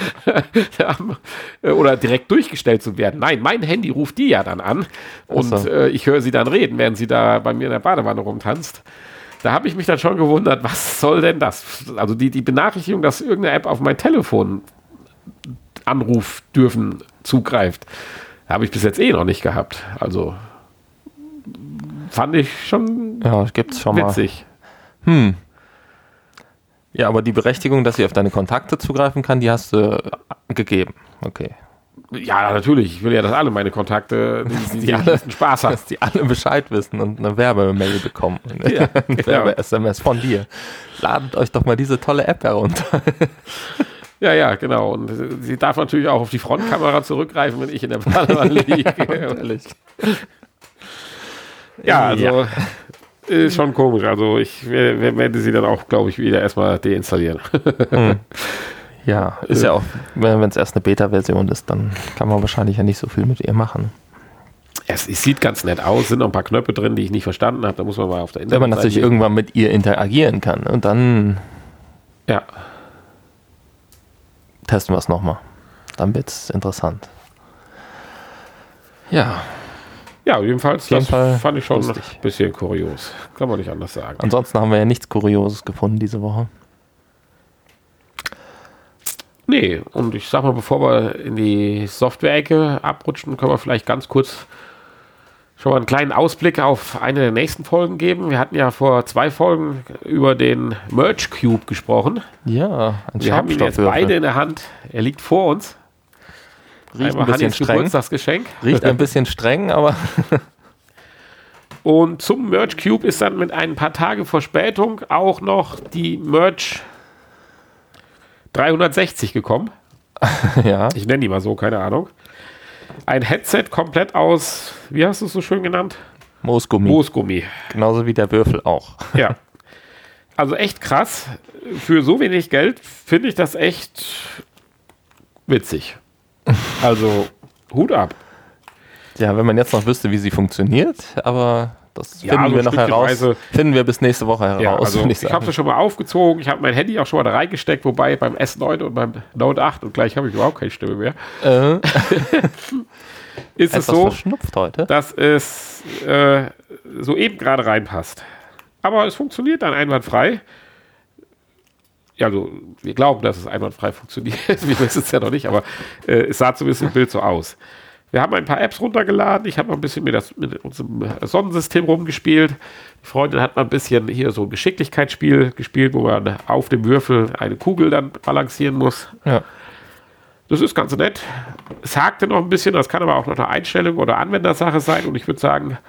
oder direkt durchgestellt zu werden. Nein, mein Handy ruft die ja dann an und so. äh, ich höre sie dann reden, während sie da bei mir in der Badewanne rumtanzt. Da habe ich mich dann schon gewundert, was soll denn das? Also die, die Benachrichtigung, dass irgendeine App auf mein Telefon Anruf dürfen zugreift, habe ich bis jetzt eh noch nicht gehabt. Also fand ich schon ja, gibt's schon witzig. Mal. Hm. Ja, aber die Berechtigung, dass sie auf deine Kontakte zugreifen kann, die hast du gegeben. Okay. Ja, natürlich. Ich will ja, dass alle meine Kontakte die, die, die alle, Spaß haben. Dass die alle Bescheid wissen und eine Werbemail bekommen. Ja, eine genau. Werbe-SMS von dir. Ladet euch doch mal diese tolle App herunter. Ja, ja, genau. Und sie darf natürlich auch auf die Frontkamera zurückgreifen, wenn ich in der Badewanne liege. ja, also ja. ist schon komisch. Also ich werde sie dann auch, glaube ich, wieder erstmal deinstallieren. Hm. Ja, ist ja auch, wenn es erst eine Beta-Version ist, dann kann man wahrscheinlich ja nicht so viel mit ihr machen. Es, es, sieht ganz nett aus, sind noch ein paar Knöpfe drin, die ich nicht verstanden habe. Da muss man mal auf der Internet. Wenn man natürlich irgendwann mit ihr interagieren kann und dann. Ja. Testen wir es nochmal. Dann wird es interessant. Ja. Ja, jedenfalls, jeden das Fall fand ich schon lustig. ein bisschen kurios. Kann man nicht anders sagen. Ansonsten haben wir ja nichts Kurioses gefunden diese Woche. Nee, und ich sag mal, bevor wir in die Software-Ecke abrutschen, können wir vielleicht ganz kurz schon mal einen kleinen Ausblick auf eine der nächsten Folgen geben. Wir hatten ja vor zwei Folgen über den Merge Cube gesprochen. Ja, ein Wir haben ihn jetzt beide in der Hand. Er liegt vor uns. Riecht Einmal ein bisschen streng. Geburtstagsgeschenk. Riecht ein bisschen streng, aber. Und zum Merge Cube ist dann mit ein paar Tage Verspätung auch noch die Merge 360 gekommen. ja. Ich nenne die mal so, keine Ahnung. Ein Headset komplett aus, wie hast du es so schön genannt? Moosgummi. Moosgummi. Genauso wie der Würfel auch. Ja. Also echt krass. Für so wenig Geld finde ich das echt witzig. Also Hut ab. Ja, wenn man jetzt noch wüsste, wie sie funktioniert, aber das finden ja, also wir noch heraus. Finden wir bis nächste Woche heraus. Ja, also ich, ich habe es schon mal aufgezogen. Ich habe mein Handy auch schon mal da reingesteckt, wobei beim S9 und beim Note 8 und gleich habe ich überhaupt keine Stimme mehr. Äh. ist es so, heute. dass es äh, soeben gerade reinpasst. Aber es funktioniert dann einwandfrei. Ja, also wir glauben, dass es einwandfrei funktioniert. wir wissen es ja noch nicht, aber äh, es sah zumindest im Bild so aus. Wir haben ein paar Apps runtergeladen. Ich habe noch ein bisschen mit, das, mit unserem Sonnensystem rumgespielt. Die Freundin hat mal ein bisschen hier so ein Geschicklichkeitsspiel gespielt, wo man auf dem Würfel eine Kugel dann balancieren muss. Ja. Das ist ganz nett. Es hakte noch ein bisschen, das kann aber auch noch eine Einstellung oder Anwendersache sein. Und ich würde sagen,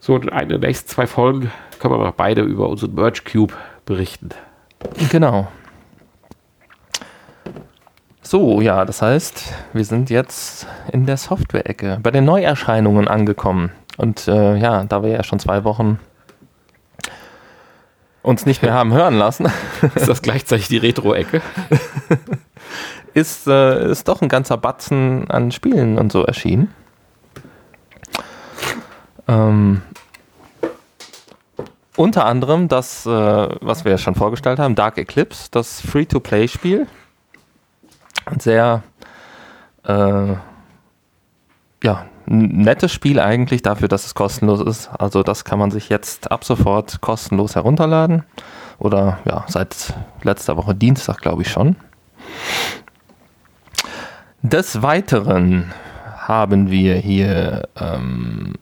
so in einer der nächsten zwei Folgen können wir mal beide über unseren Merge Cube berichten. Genau. So, ja, das heißt, wir sind jetzt in der Software-Ecke, bei den Neuerscheinungen angekommen. Und äh, ja, da wir ja schon zwei Wochen uns nicht mehr haben hören lassen. Ist das gleichzeitig die Retro-Ecke? ist, äh, ist doch ein ganzer Batzen an Spielen und so erschienen. Ähm, unter anderem das, äh, was wir ja schon vorgestellt haben, Dark Eclipse, das Free-to-Play-Spiel sehr äh, ja, nettes Spiel eigentlich dafür, dass es kostenlos ist. Also das kann man sich jetzt ab sofort kostenlos herunterladen. Oder ja, seit letzter Woche Dienstag, glaube ich schon. Des Weiteren haben wir hier ähm,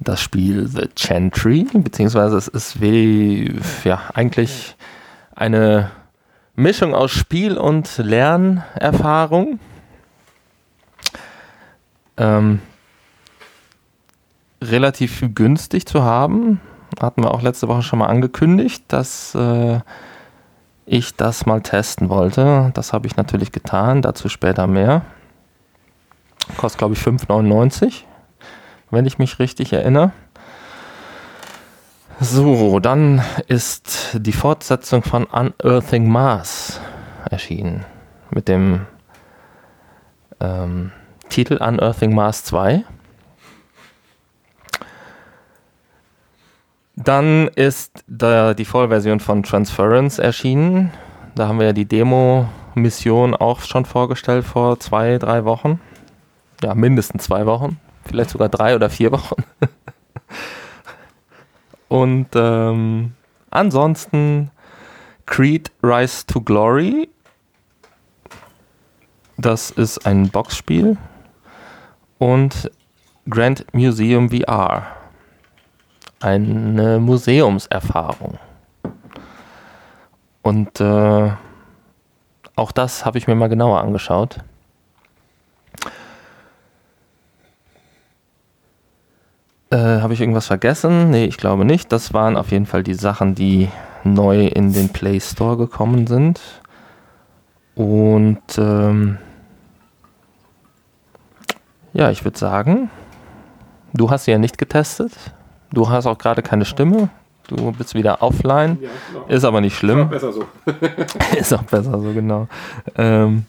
das Spiel The Chantry, beziehungsweise es ist wie, ja, eigentlich eine Mischung aus Spiel und Lernerfahrung. Ähm, relativ günstig zu haben. Hatten wir auch letzte Woche schon mal angekündigt, dass äh, ich das mal testen wollte. Das habe ich natürlich getan, dazu später mehr. Kostet, glaube ich, 5,99, wenn ich mich richtig erinnere. So, dann ist die Fortsetzung von Unearthing Mars erschienen. Mit dem ähm, Titel Unearthing Mars 2. Dann ist da die Vollversion von Transference erschienen. Da haben wir ja die Demo-Mission auch schon vorgestellt vor zwei, drei Wochen. Ja, mindestens zwei Wochen. Vielleicht sogar drei oder vier Wochen. Und ähm, ansonsten Creed Rise to Glory. Das ist ein Boxspiel. Und Grand Museum VR eine Museumserfahrung. Und äh, auch das habe ich mir mal genauer angeschaut. Äh, habe ich irgendwas vergessen? Nee, ich glaube nicht. Das waren auf jeden Fall die Sachen, die neu in den Play Store gekommen sind. Und ähm, ja, ich würde sagen, du hast sie ja nicht getestet. Du hast auch gerade keine Stimme. Du bist wieder offline. Ja, genau. Ist aber nicht schlimm. Ist auch besser so. ist auch besser so, genau. Ähm,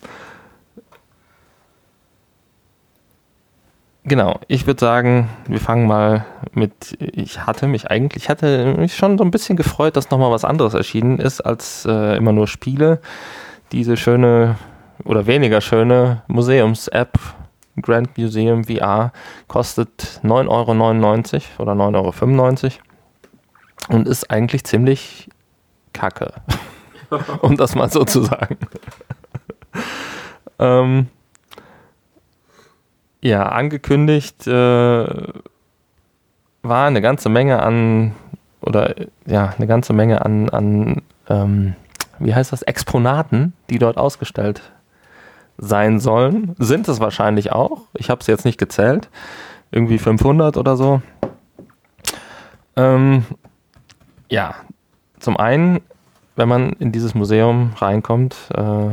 genau, ich würde sagen, wir fangen mal mit. Ich hatte mich eigentlich, ich hatte mich schon so ein bisschen gefreut, dass nochmal was anderes erschienen ist als äh, immer nur Spiele. Diese schöne oder weniger schöne Museums-App Grand Museum VR kostet 9,99 Euro oder 9,95 Euro und ist eigentlich ziemlich kacke, um das mal so zu sagen. ähm, ja, angekündigt äh, war eine ganze Menge an, oder ja, eine ganze Menge an, an ähm, wie heißt das, Exponaten, die dort ausgestellt sein sollen. Sind es wahrscheinlich auch. Ich habe es jetzt nicht gezählt. Irgendwie 500 oder so. Ähm, ja, zum einen, wenn man in dieses Museum reinkommt, äh,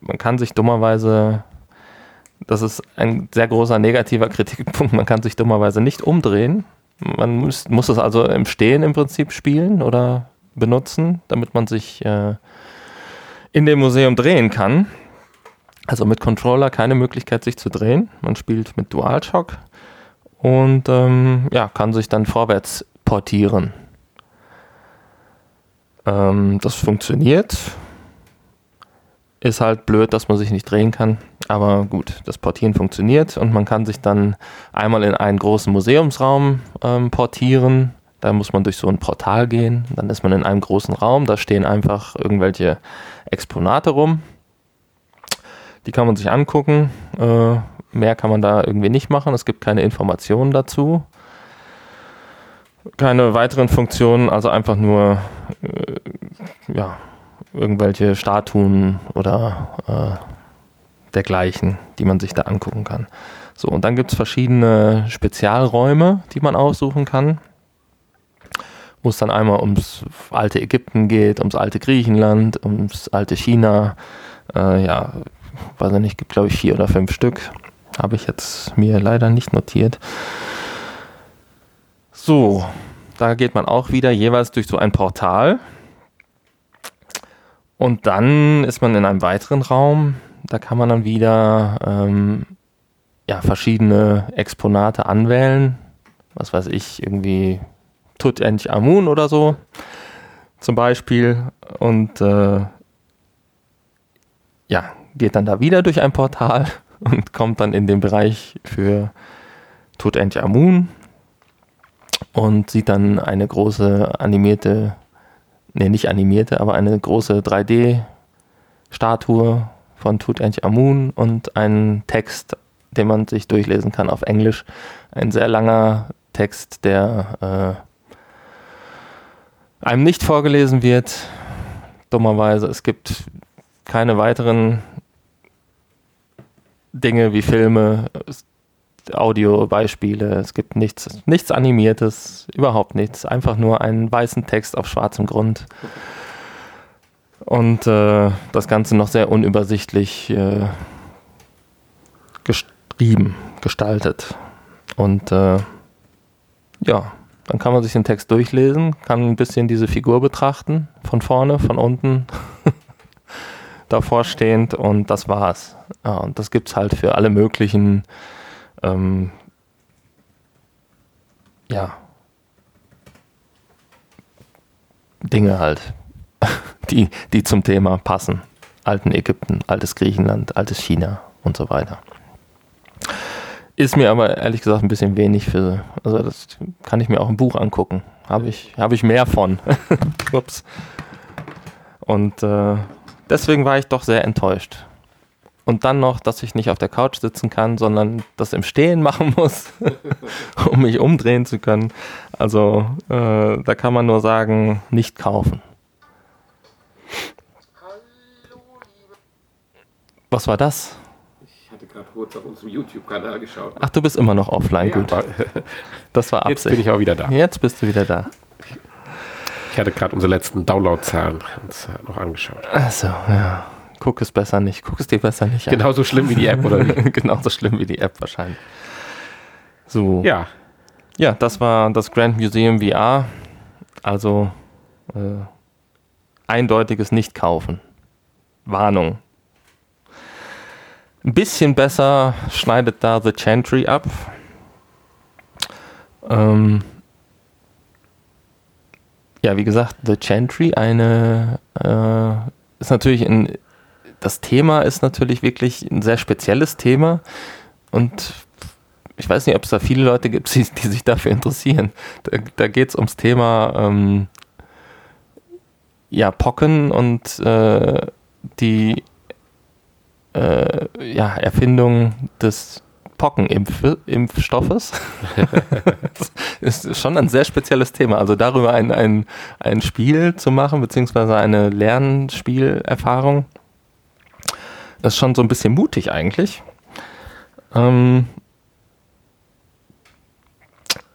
man kann sich dummerweise, das ist ein sehr großer negativer Kritikpunkt, man kann sich dummerweise nicht umdrehen. Man muss, muss es also im Stehen im Prinzip spielen oder benutzen, damit man sich äh, in dem Museum drehen kann. Also mit Controller keine Möglichkeit, sich zu drehen. Man spielt mit DualShock und ähm, ja, kann sich dann vorwärts portieren. Ähm, das funktioniert. Ist halt blöd, dass man sich nicht drehen kann. Aber gut, das Portieren funktioniert und man kann sich dann einmal in einen großen Museumsraum ähm, portieren da muss man durch so ein Portal gehen. Dann ist man in einem großen Raum. Da stehen einfach irgendwelche Exponate rum. Die kann man sich angucken. Äh, mehr kann man da irgendwie nicht machen. Es gibt keine Informationen dazu. Keine weiteren Funktionen, also einfach nur äh, ja, irgendwelche Statuen oder äh, dergleichen, die man sich da angucken kann. So, und dann gibt es verschiedene Spezialräume, die man aussuchen kann wo es dann einmal ums alte Ägypten geht, ums alte Griechenland, ums alte China. Äh, ja, weiß ich nicht, gibt glaube ich vier oder fünf Stück. Habe ich jetzt mir leider nicht notiert. So, da geht man auch wieder jeweils durch so ein Portal. Und dann ist man in einem weiteren Raum. Da kann man dann wieder ähm, ja, verschiedene Exponate anwählen. Was weiß ich, irgendwie Tutanchamun oder so zum Beispiel und äh, ja, geht dann da wieder durch ein Portal und kommt dann in den Bereich für Tutanchamun und sieht dann eine große animierte, ne, nicht animierte, aber eine große 3D-Statue von Tutanchamun und einen Text, den man sich durchlesen kann auf Englisch. Ein sehr langer Text, der äh, einem nicht vorgelesen wird. Dummerweise, es gibt keine weiteren Dinge wie Filme, Audiobeispiele, es gibt nichts, nichts Animiertes, überhaupt nichts. Einfach nur einen weißen Text auf schwarzem Grund. Und äh, das Ganze noch sehr unübersichtlich äh, geschrieben, gestaltet. Und äh, ja, dann kann man sich den Text durchlesen, kann ein bisschen diese Figur betrachten, von vorne, von unten, davor stehend und das war's. Ja, und das gibt's halt für alle möglichen ähm, ja, Dinge halt, die, die zum Thema passen. Alten Ägypten, altes Griechenland, altes China und so weiter. Ist mir aber ehrlich gesagt ein bisschen wenig für, also das kann ich mir auch im Buch angucken. Habe ich, hab ich mehr von. Ups. Und äh, deswegen war ich doch sehr enttäuscht. Und dann noch, dass ich nicht auf der Couch sitzen kann, sondern das im Stehen machen muss, um mich umdrehen zu können. Also äh, da kann man nur sagen, nicht kaufen. Was war das? Ich hatte gerade kurz auf unserem YouTube-Kanal geschaut. Ach, du bist immer noch offline, Ja, gut. Das war Jetzt Absicht. bin ich auch wieder da. Jetzt bist du wieder da. Ich hatte gerade unsere letzten Downloadzahlen uns äh, noch angeschaut. Achso, ja. Guck es besser nicht. Guck es dir besser nicht an. Genauso schlimm wie die App, oder wie? Genauso schlimm wie die App wahrscheinlich. So. Ja, Ja, das war das Grand Museum VR. Also äh, eindeutiges Nicht-Kaufen. Warnung. Ein bisschen besser schneidet da The Chantry ab. Ähm, ja, wie gesagt, The Chantry, eine äh, ist natürlich ein, das Thema ist natürlich wirklich ein sehr spezielles Thema und ich weiß nicht, ob es da viele Leute gibt, die, die sich dafür interessieren. Da, da geht es ums Thema ähm, ja, Pocken und äh, die äh, ja, Erfindung des Pockenimpfstoffes. das ist schon ein sehr spezielles Thema. Also darüber ein, ein, ein Spiel zu machen, beziehungsweise eine Lernspielerfahrung, ist schon so ein bisschen mutig eigentlich. Ähm,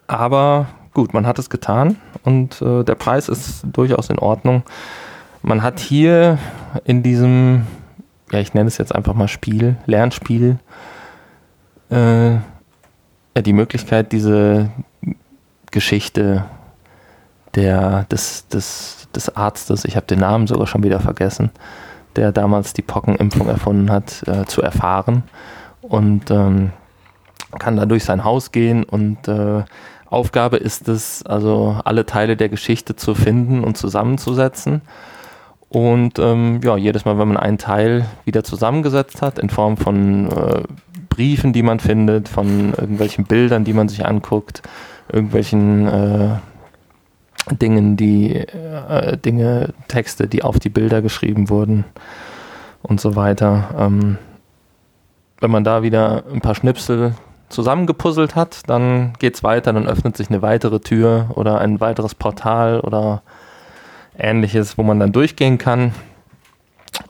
aber gut, man hat es getan und äh, der Preis ist durchaus in Ordnung. Man hat hier in diesem, ja, ich nenne es jetzt einfach mal Spiel, Lernspiel, äh, ja, die Möglichkeit, diese Geschichte der, des, des, des Arztes, ich habe den Namen sogar schon wieder vergessen, der damals die Pockenimpfung erfunden hat, äh, zu erfahren und ähm, kann da durch sein Haus gehen und äh, Aufgabe ist es, also alle Teile der Geschichte zu finden und zusammenzusetzen. Und ähm, ja, jedes Mal, wenn man einen Teil wieder zusammengesetzt hat, in Form von äh, Briefen, die man findet, von irgendwelchen Bildern, die man sich anguckt, irgendwelchen äh, Dingen, die äh, Dinge, Texte, die auf die Bilder geschrieben wurden und so weiter. Ähm, wenn man da wieder ein paar Schnipsel zusammengepuzzelt hat, dann geht's weiter, dann öffnet sich eine weitere Tür oder ein weiteres Portal oder ähnliches, wo man dann durchgehen kann.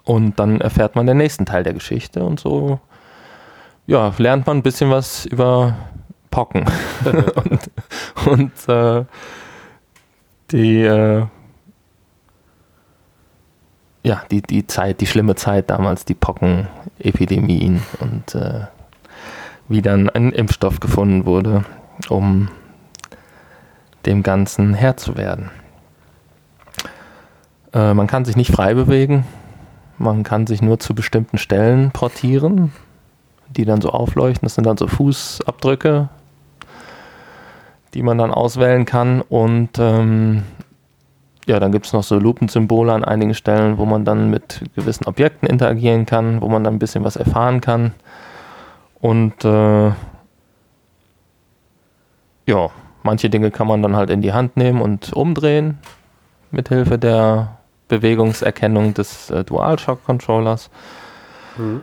Und dann erfährt man den nächsten Teil der Geschichte und so ja, lernt man ein bisschen was über Pocken. und und äh, die äh, ja, die, die Zeit, die schlimme Zeit damals, die Pockenepidemien und äh, wie dann ein Impfstoff gefunden wurde, um dem Ganzen Herr zu werden. Äh, man kann sich nicht frei bewegen, man kann sich nur zu bestimmten Stellen portieren, die dann so aufleuchten. Das sind dann so Fußabdrücke, die man dann auswählen kann. Und ähm, ja, dann gibt es noch so Lupensymbole an einigen Stellen, wo man dann mit gewissen Objekten interagieren kann, wo man dann ein bisschen was erfahren kann. Und äh, ja, manche Dinge kann man dann halt in die Hand nehmen und umdrehen mit Hilfe der Bewegungserkennung des äh, DualShock-Controllers.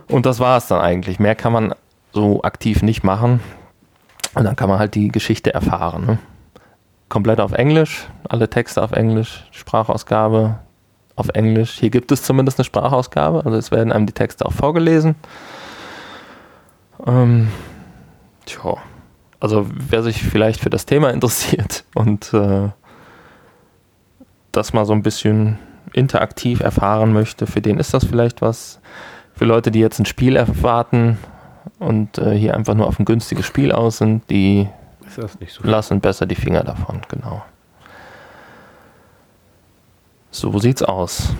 Und das war es dann eigentlich. Mehr kann man so aktiv nicht machen. Und dann kann man halt die Geschichte erfahren. Ne? Komplett auf Englisch, alle Texte auf Englisch, Sprachausgabe auf Englisch. Hier gibt es zumindest eine Sprachausgabe, also es werden einem die Texte auch vorgelesen. Ähm, tja, also wer sich vielleicht für das Thema interessiert und äh, das mal so ein bisschen interaktiv erfahren möchte, für den ist das vielleicht was. Für Leute, die jetzt ein Spiel erwarten und äh, hier einfach nur auf ein günstiges Spiel aus sind, die so lassen besser die Finger davon, genau. So sieht's aus.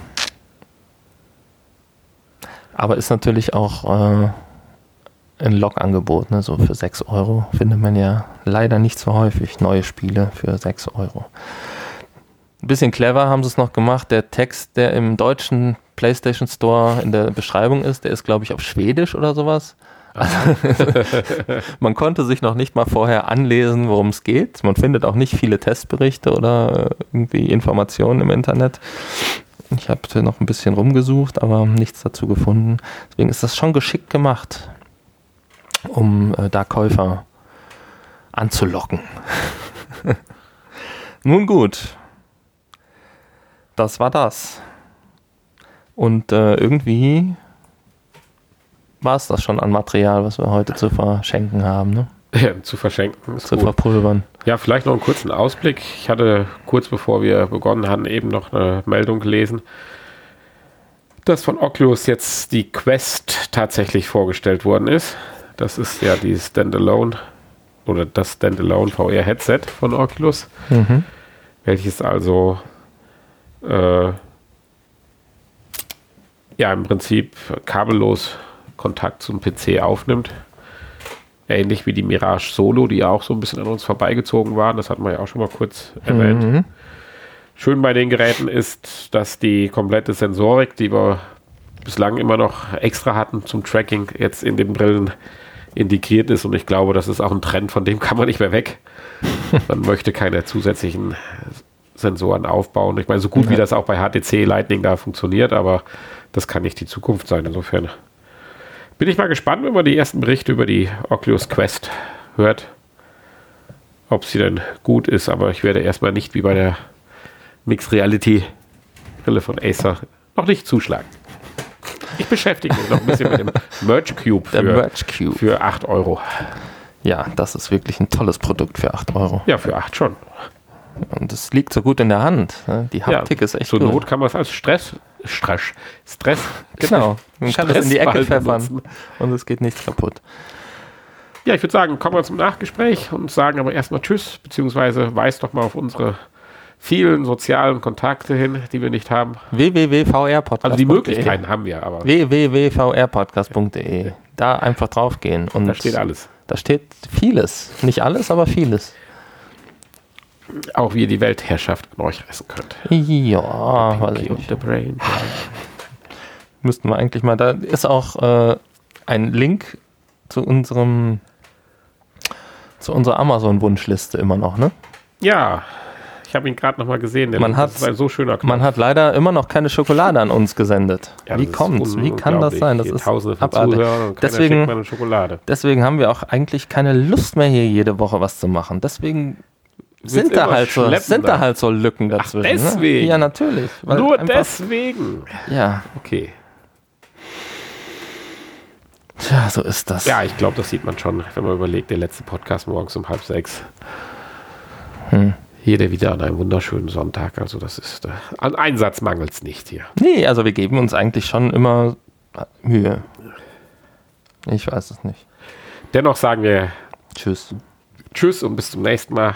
Aber ist natürlich auch äh, ein Log-Angebot, ne? so für 6 Euro findet man ja leider nicht so häufig neue Spiele für 6 Euro. Ein bisschen clever haben sie es noch gemacht. Der Text, der im deutschen PlayStation Store in der Beschreibung ist, der ist, glaube ich, auf Schwedisch oder sowas. Man konnte sich noch nicht mal vorher anlesen, worum es geht. Man findet auch nicht viele Testberichte oder äh, irgendwie Informationen im Internet. Ich habe noch ein bisschen rumgesucht, aber nichts dazu gefunden. Deswegen ist das schon geschickt gemacht, um äh, da Käufer anzulocken. Nun gut, das war das. Und äh, irgendwie war es das schon an Material, was wir heute zu verschenken haben, ne? Ja, zu verschenken. Ist zu gut. verpulvern. Ja, vielleicht noch einen kurzen Ausblick. Ich hatte kurz bevor wir begonnen hatten, eben noch eine Meldung gelesen, dass von Oculus jetzt die Quest tatsächlich vorgestellt worden ist. Das ist ja die Standalone oder das Standalone VR-Headset von Oculus, Mhm. welches also äh, ja im Prinzip kabellos Kontakt zum PC aufnimmt. Ähnlich wie die Mirage Solo, die ja auch so ein bisschen an uns vorbeigezogen waren. Das hatten wir ja auch schon mal kurz erwähnt. Mhm. Schön bei den Geräten ist, dass die komplette Sensorik, die wir bislang immer noch extra hatten zum Tracking, jetzt in den Brillen integriert ist. Und ich glaube, das ist auch ein Trend, von dem kann man nicht mehr weg. Man möchte keine zusätzlichen Sensoren aufbauen. Ich meine, so gut wie Ja. das auch bei HTC Lightning da funktioniert, aber das kann nicht die Zukunft sein. Insofern bin ich mal gespannt, wenn man die ersten Berichte über die Oculus Quest hört, ob sie denn gut ist. Aber ich werde erstmal nicht wie bei der Mixed Reality Brille von Acer noch nicht zuschlagen. Ich beschäftige mich noch ein bisschen mit dem Merge Cube für, Merch Cube. für 8 Euro. Ja, das ist wirklich ein tolles Produkt für 8 Euro. Ja, für 8 schon. Und es liegt so gut in der Hand. ne? Die Haptik ist echt Zur gut. Not kann man es als Stress, Stress, Stress, Genau. Man kann es in die Ecke pfeffern und es geht nichts kaputt. Ja, ich würde sagen, kommen wir zum Nachgespräch und sagen aber erstmal Tschüss, beziehungsweise weist doch mal auf unsere vielen sozialen Kontakte hin, die wir nicht haben. www.vrpodcast.de Also die Möglichkeiten haben wir, aber www.vrpodcast.de Da einfach draufgehen. Und da steht alles. Da steht vieles. Nicht alles, aber vieles. Auch wie ihr die Weltherrschaft an euch reißen könnt. Ja, weiß ich nicht. Brain. Müssten wir eigentlich mal. Da ist auch äh, ein Link zu unserem zu unserer Amazon-Wunschliste immer noch, ne? Ja, ich habe ihn gerade noch mal gesehen. Man hat- so. Man hat leider immer noch keine Schokolade an uns gesendet. Ja, Wie kommt's? Wie kann das sein? Das ist Tausende von abartig. Zuhörern und Deswegen- Schokolade. Deswegen haben wir auch eigentlich keine Lust mehr hier jede Woche was zu machen. Deswegen sind da, halt so, sind da halt so Lücken dazwischen. deswegen? Ne? Ja, natürlich. Nur einfach- deswegen. Ja, Okay. tja, so ist das. Ja, ich glaube, das sieht man schon, wenn man überlegt, der letzte Podcast morgens um halb sechs. Hm. Hier der wieder an einem wunderschönen Sonntag. Also das ist, äh, an Einsatz mangelt es nicht hier. Nee, also wir geben uns eigentlich schon immer Mühe. Ich weiß es nicht. Dennoch sagen wir Tschüss. Tschüss und bis zum nächsten Mal.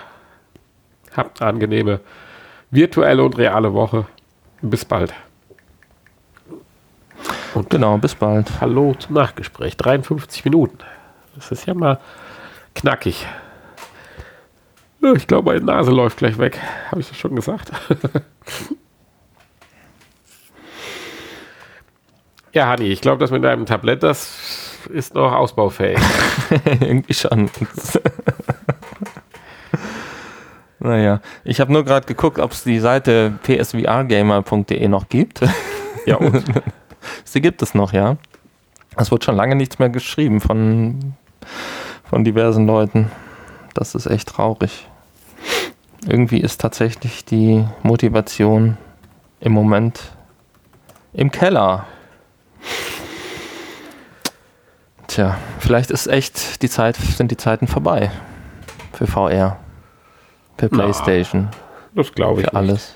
Habt eine angenehme virtuelle und reale Woche. Bis bald. Und Genau, bis bald. Hallo zum Nachgespräch. 53 Minuten. Das ist ja mal knackig. Ich glaube, meine Nase läuft gleich weg. Habe ich das schon gesagt? ja, Hanni, ich glaube, das mit deinem Tablett, das ist noch ausbaufähig. Irgendwie schon. naja, ich habe nur gerade geguckt, ob es die Seite psvrgamer.de noch gibt. ja, und? Sie gibt es noch, ja. Es wird schon lange nichts mehr geschrieben von, von diversen Leuten. Das ist echt traurig. Irgendwie ist tatsächlich die Motivation im Moment im Keller. Tja, vielleicht ist echt die Zeit, sind die Zeiten vorbei. Für VR. Für Na, Playstation. Das glaube ich. Für alles.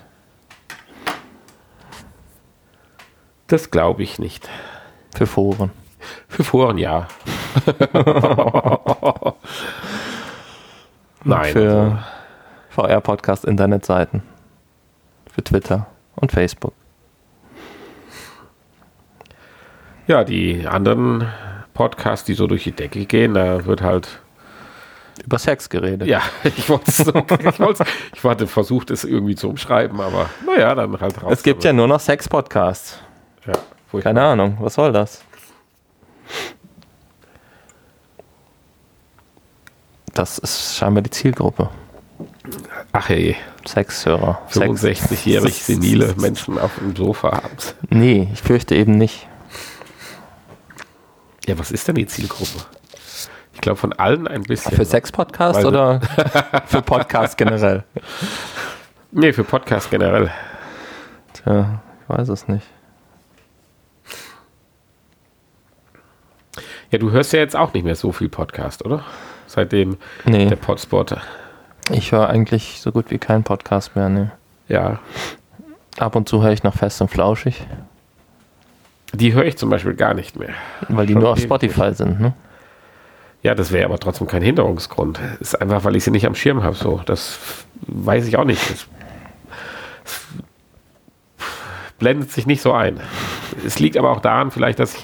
Das glaube ich nicht. Für Foren. Für Foren ja. Nein. Für VR-Podcast, Internetseiten. Für Twitter und Facebook. Ja, die anderen Podcasts, die so durch die Decke gehen, da wird halt. Über Sex geredet. Ja, ich wollte so, ich, wollt's, ich hatte versucht, es irgendwie zu umschreiben, aber naja, dann halt raus. Es gibt ja nur noch Sex-Podcasts. ja Keine Ahnung, was soll das? Das ist scheinbar die Zielgruppe. Ach hey, Sexhörer. Sex. 65-jährig senile Menschen auf dem Sofa abends. Nee, ich fürchte eben nicht. Ja, was ist denn die Zielgruppe? Ich glaube von allen ein bisschen. Für Sex-Podcast Weil- oder für Podcast generell? Nee, für Podcast generell. Tja, ich weiß es nicht. Ja, du hörst ja jetzt auch nicht mehr so viel Podcast, oder? Seitdem Nee, der Podspot. ich höre eigentlich so gut wie keinen Podcast mehr. Nee. Ja, Ab und zu höre ich noch fest und flauschig, die höre ich zum Beispiel gar nicht mehr. weil die Schon nur auf Spotify sind. Ne? Ja, das wäre aber trotzdem kein Hinderungsgrund. Ist einfach, weil ich sie nicht am Schirm habe. So, das weiß ich auch nicht. Das, das blendet sich nicht so ein. Es liegt aber auch daran, vielleicht, dass ich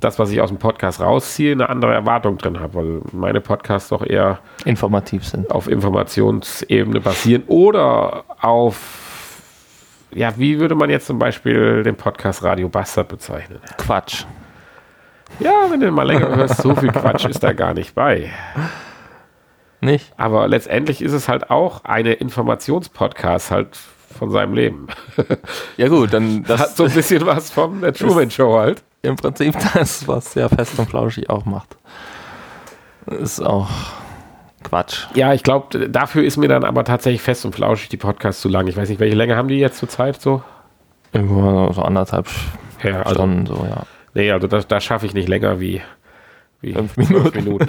das, was ich aus dem Podcast rausziehe, eine andere Erwartung drin habe, weil meine Podcasts doch eher Informativ sind. auf Informationsebene basieren oder auf, ja, wie würde man jetzt zum Beispiel den Podcast Radio Bastard bezeichnen? Quatsch. Ja, wenn du mal länger hörst, so viel Quatsch ist da gar nicht bei. Nicht? Aber letztendlich ist es halt auch eine Informationspodcast halt von seinem Leben. Ja gut, dann Das hat so ein bisschen was von der Truman Show halt. im Prinzip das, was ja fest und flauschig auch macht. Ist auch Quatsch. Ja, ich glaube, dafür ist mir dann aber tatsächlich fest und flauschig die Podcasts zu lang. Ich weiß nicht, welche Länge haben die jetzt zurzeit so? Irgendwo so anderthalb Ja, also, Stunden, so, ja. Nee, also das, das schaffe ich nicht länger wie, wie Fünf Minuten.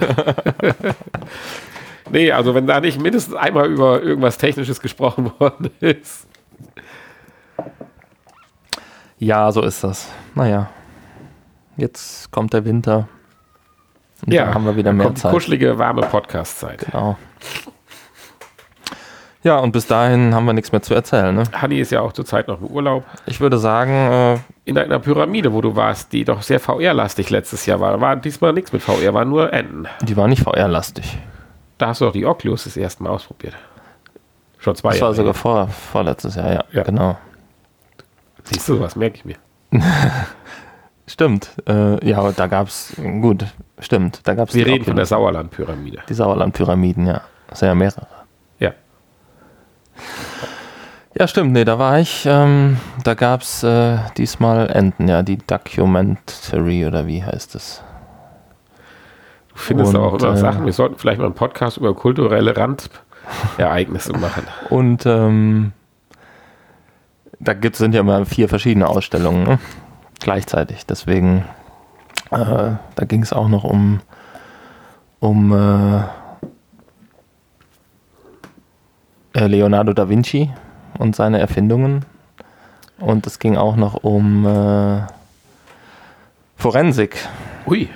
nee, also wenn da nicht mindestens einmal über irgendwas Technisches gesprochen worden ist. Ja, so ist das. Naja. Jetzt kommt der Winter. Und dann haben wir wieder mehr Zeit. kuschelige, warme Podcast-Zeit. Genau. Ja, und bis dahin haben wir nichts mehr zu erzählen. Ne? Hanni ist ja auch zurzeit noch im Urlaub. Ich würde sagen, äh, In einer Pyramide, wo du warst, die doch sehr VR-lastig letztes Jahr war, war diesmal nichts mit VR, war nur Enten. die war nicht VR-lastig. Da hast du auch die Oculus das erste Mal ausprobiert. Schon zwei Das war Jahre. sogar vor, vorletztes Jahr, ja, Ja. genau. Siehst du, was merke ich mir. Stimmt. Äh, ja, da gab es, gut, stimmt. Da gab es Wir die, reden von der Oculus- Sauerland-Pyramide. die Sauerland-Pyramiden, ja. Das sind ja mehrere. Ja. Stimmt, nee, da war ich. Ähm, da gab es äh, diesmal Enten, ja, die Documentary oder wie heißt es? Du findest Und, auch immer äh, Sachen. Wir sollten vielleicht mal einen Podcast über kulturelle Randereignisse machen. Und ähm, da gibt, sind ja immer vier verschiedene Ausstellungen ne? gleichzeitig. Deswegen, äh, da ging es auch noch um, um äh, äh, Leonardo da Vinci und seine Erfindungen. Und es ging auch noch um äh, Forensik. Ui.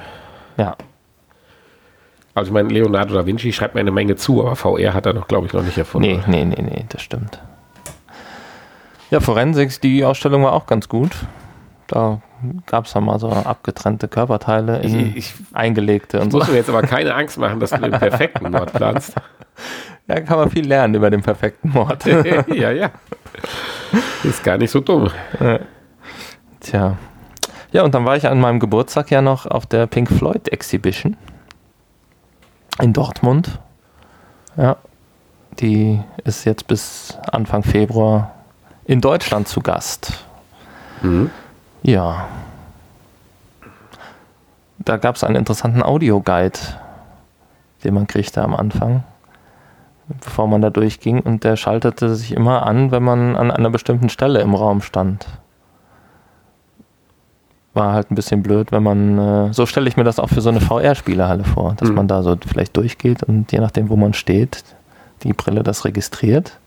Ja, Also ich meine, Leonardo da Vinci schreibt mir eine Menge zu, aber VR hat er noch, glaube ich, noch nicht erfunden. Nee, nee, nee, nee, das stimmt. Ja, Forensik, die Ausstellung war auch ganz gut. Da gab es ja mal so abgetrennte Körperteile in Ich, ich eingelegte und so. muss mir jetzt aber keine Angst machen, dass du den perfekten Mord planst. Ja, kann man viel lernen über den perfekten Mord. ja, ja. Ist gar nicht so dumm. Tja. Ja, und dann war ich an meinem Geburtstag ja noch auf der Pink Floyd Exhibition in Dortmund. Ja. Die ist jetzt bis Anfang Februar in Deutschland zu Gast. Mhm. Ja. Da gab es einen interessanten Audioguide, den man kriegte am Anfang, bevor man da durchging. Und der schaltete sich immer an, wenn man an einer bestimmten Stelle im Raum stand. War halt ein bisschen blöd, wenn man, äh, so stelle ich mir das auch für so eine VR-Spielehalle vor, dass Mhm. man da so vielleicht durchgeht und je nachdem, wo man steht, die Brille das registriert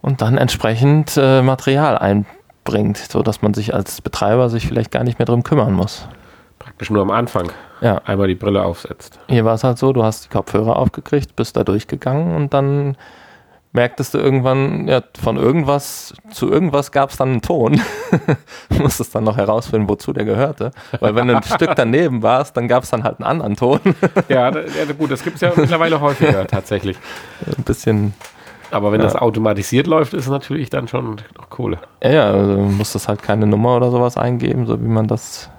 und dann entsprechend äh, Material bringt, sodass man sich als Betreiber sich vielleicht gar nicht mehr drum kümmern muss. Praktisch nur am Anfang Ja, einmal die Brille aufsetzt. hier war es halt so, du hast die Kopfhörer aufgekriegt, bist da durchgegangen und dann merktest du irgendwann, ja, von irgendwas zu irgendwas gab es dann einen Ton. du musstest dann noch herausfinden, wozu der gehörte. Weil wenn du ein Stück daneben warst, dann gab es dann halt einen anderen Ton. Ja, gut, das gibt es ja mittlerweile häufiger tatsächlich. ein bisschen, Aber wenn Ja. das automatisiert läuft, ist es natürlich dann schon noch Kohle. ja, ja, also du musstest halt keine Nummer oder sowas eingeben, so wie man das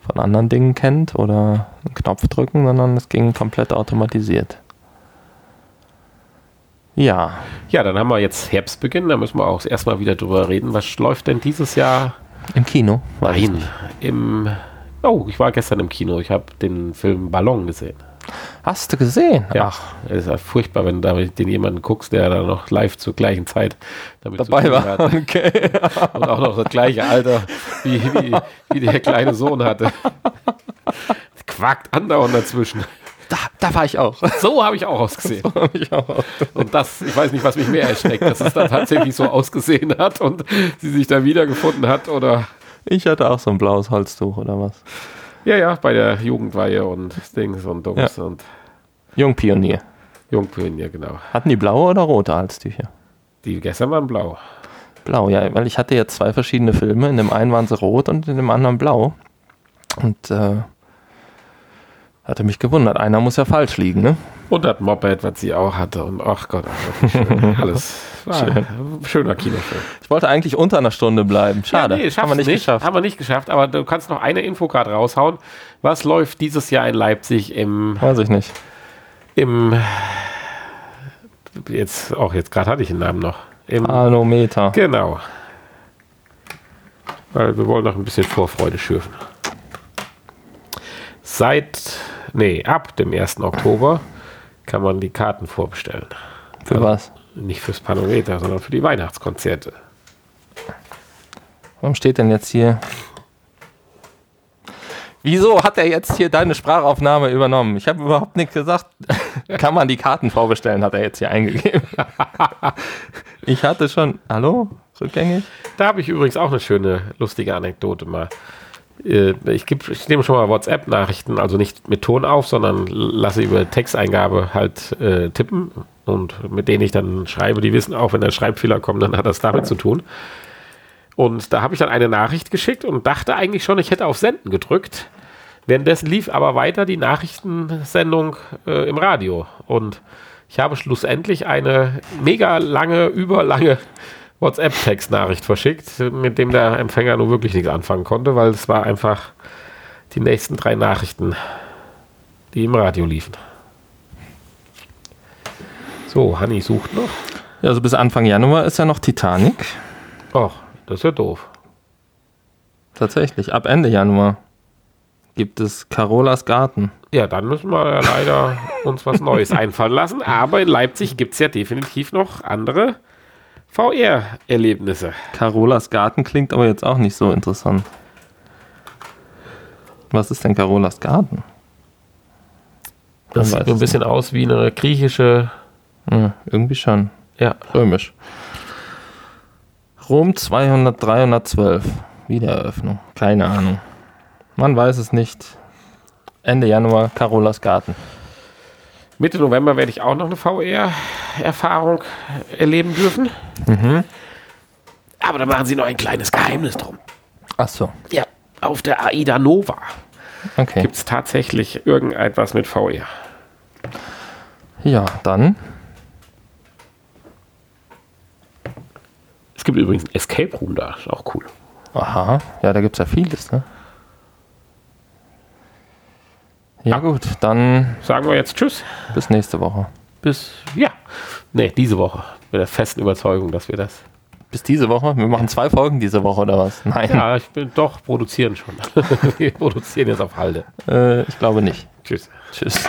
von anderen Dingen kennt oder einen Knopf drücken, sondern es ging komplett automatisiert. Ja, Ja, dann haben wir jetzt Herbstbeginn, da müssen wir auch erstmal wieder drüber reden. Was läuft denn dieses Jahr? im Kino. Nein, im. Oh, ich war gestern im Kino. Ich habe den Film Ballon gesehen. Hast du gesehen? Ja. Ach, Es ist ja furchtbar, wenn du da den jemanden guckst, der da noch live zur gleichen Zeit dabei war. Okay. Und auch noch das gleiche Alter, wie, wie, wie der kleine Sohn hatte. Quackt andauernd dazwischen. Da, da war ich auch. So habe ich auch ausgesehen. Hab ich auch. Und das, ich weiß nicht, was mich mehr erschreckt, dass es dann tatsächlich so ausgesehen hat und sie sich da wiedergefunden hat oder. Ich hatte auch so ein blaues Holztuch oder was. Ja, ja, bei der Jugendweihe und Dings und Dums und Jungpionier. Jungpionier, genau. Hatten die blaue oder rote Halstücher? Die gestern waren blau. Blau, ja, weil ich hatte jetzt zwei verschiedene Filme. In dem einen waren sie rot und in dem anderen blau. Und äh, hatte mich gewundert. Einer muss ja falsch liegen, ne? Und das Moped, was sie auch hatte. Und ach Gott, schön. alles. Ein schöner Kinofilm. Ich wollte eigentlich unter einer Stunde bleiben. Schade. Ja, nee, Haben wir nicht, geschafft. Haben wir nicht geschafft, aber du kannst noch eine Infocard raushauen. Was läuft dieses Jahr in Leipzig im, Weiß ich nicht. im jetzt, auch jetzt gerade hatte ich den Namen noch. Im, Manometer. Genau. Weil wir wollen noch ein bisschen Vorfreude schürfen. Seit, nee, ab dem 1. Oktober kann man die Karten vorbestellen. Für was? Nicht fürs Panometer, sondern für die Weihnachtskonzerte. Warum steht denn jetzt hier? Wieso hat er jetzt hier deine Sprachaufnahme übernommen? Ich habe überhaupt nichts gesagt. Kann man die Karten vorbestellen, hat er jetzt hier eingegeben. ich hatte schon. Hallo? Rückgängig? Da habe ich übrigens auch eine schöne, lustige Anekdote mal. Äh, Ich, geb, ich nehme schon mal WhatsApp-Nachrichten, also nicht mit Ton auf, sondern lasse über Texteingabe halt äh, tippen und mit denen ich dann schreibe, die wissen auch, wenn der Schreibfehler kommt, dann hat das damit zu tun. Und da habe ich dann eine Nachricht geschickt und dachte eigentlich schon, ich hätte auf Senden gedrückt. Währenddessen lief aber weiter die Nachrichtensendung äh, im Radio. Und ich habe schlussendlich eine mega lange, überlange WhatsApp-Textnachricht verschickt, mit dem der Empfänger nur wirklich nichts anfangen konnte, weil es war einfach die nächsten drei Nachrichten, die im Radio liefen. So, Hanni sucht noch. Ja, also bis Anfang Januar ist ja noch Titanic. Och, das ist ja doof. Tatsächlich. Ab Ende Januar gibt es Carolas Garten. Ja, dann müssen wir ja leider uns was Neues einfallen lassen. Aber in Leipzig gibt es ja definitiv noch andere VR-Erlebnisse. Carolas Garten klingt aber jetzt auch nicht so interessant. Was ist denn Carolas Garten? Das sieht so ein bisschen aus wie eine griechische. Ja, irgendwie schon. Ja, Römisch. Rom 200, 312. Wiedereröffnung. Keine Ahnung. Man weiß es nicht. Ende Januar, Carolas Garten. Mitte November werde ich auch noch eine VR-Erfahrung erleben dürfen. Aber da machen sie noch ein kleines Geheimnis drum. Ach so. Ja, auf der AIDA Nova Okay. gibt es tatsächlich irgendetwas mit VR. Ja, dann. Es gibt übrigens ein Escape Room da, ist auch cool. Aha. Ja, da gibt es ja vieles, ne? Ja, gut. Dann Sagen wir jetzt Tschüss. bis nächste Woche. Bis, ja, nee, diese Woche. Mit der festen Überzeugung, dass wir das. Bis diese Woche? Wir machen zwei Folgen diese Woche oder was? Nein. Ja, ich bin doch produzieren schon. wir produzieren jetzt auf Halde. Äh, ich glaube nicht. Tschüss. Tschüss.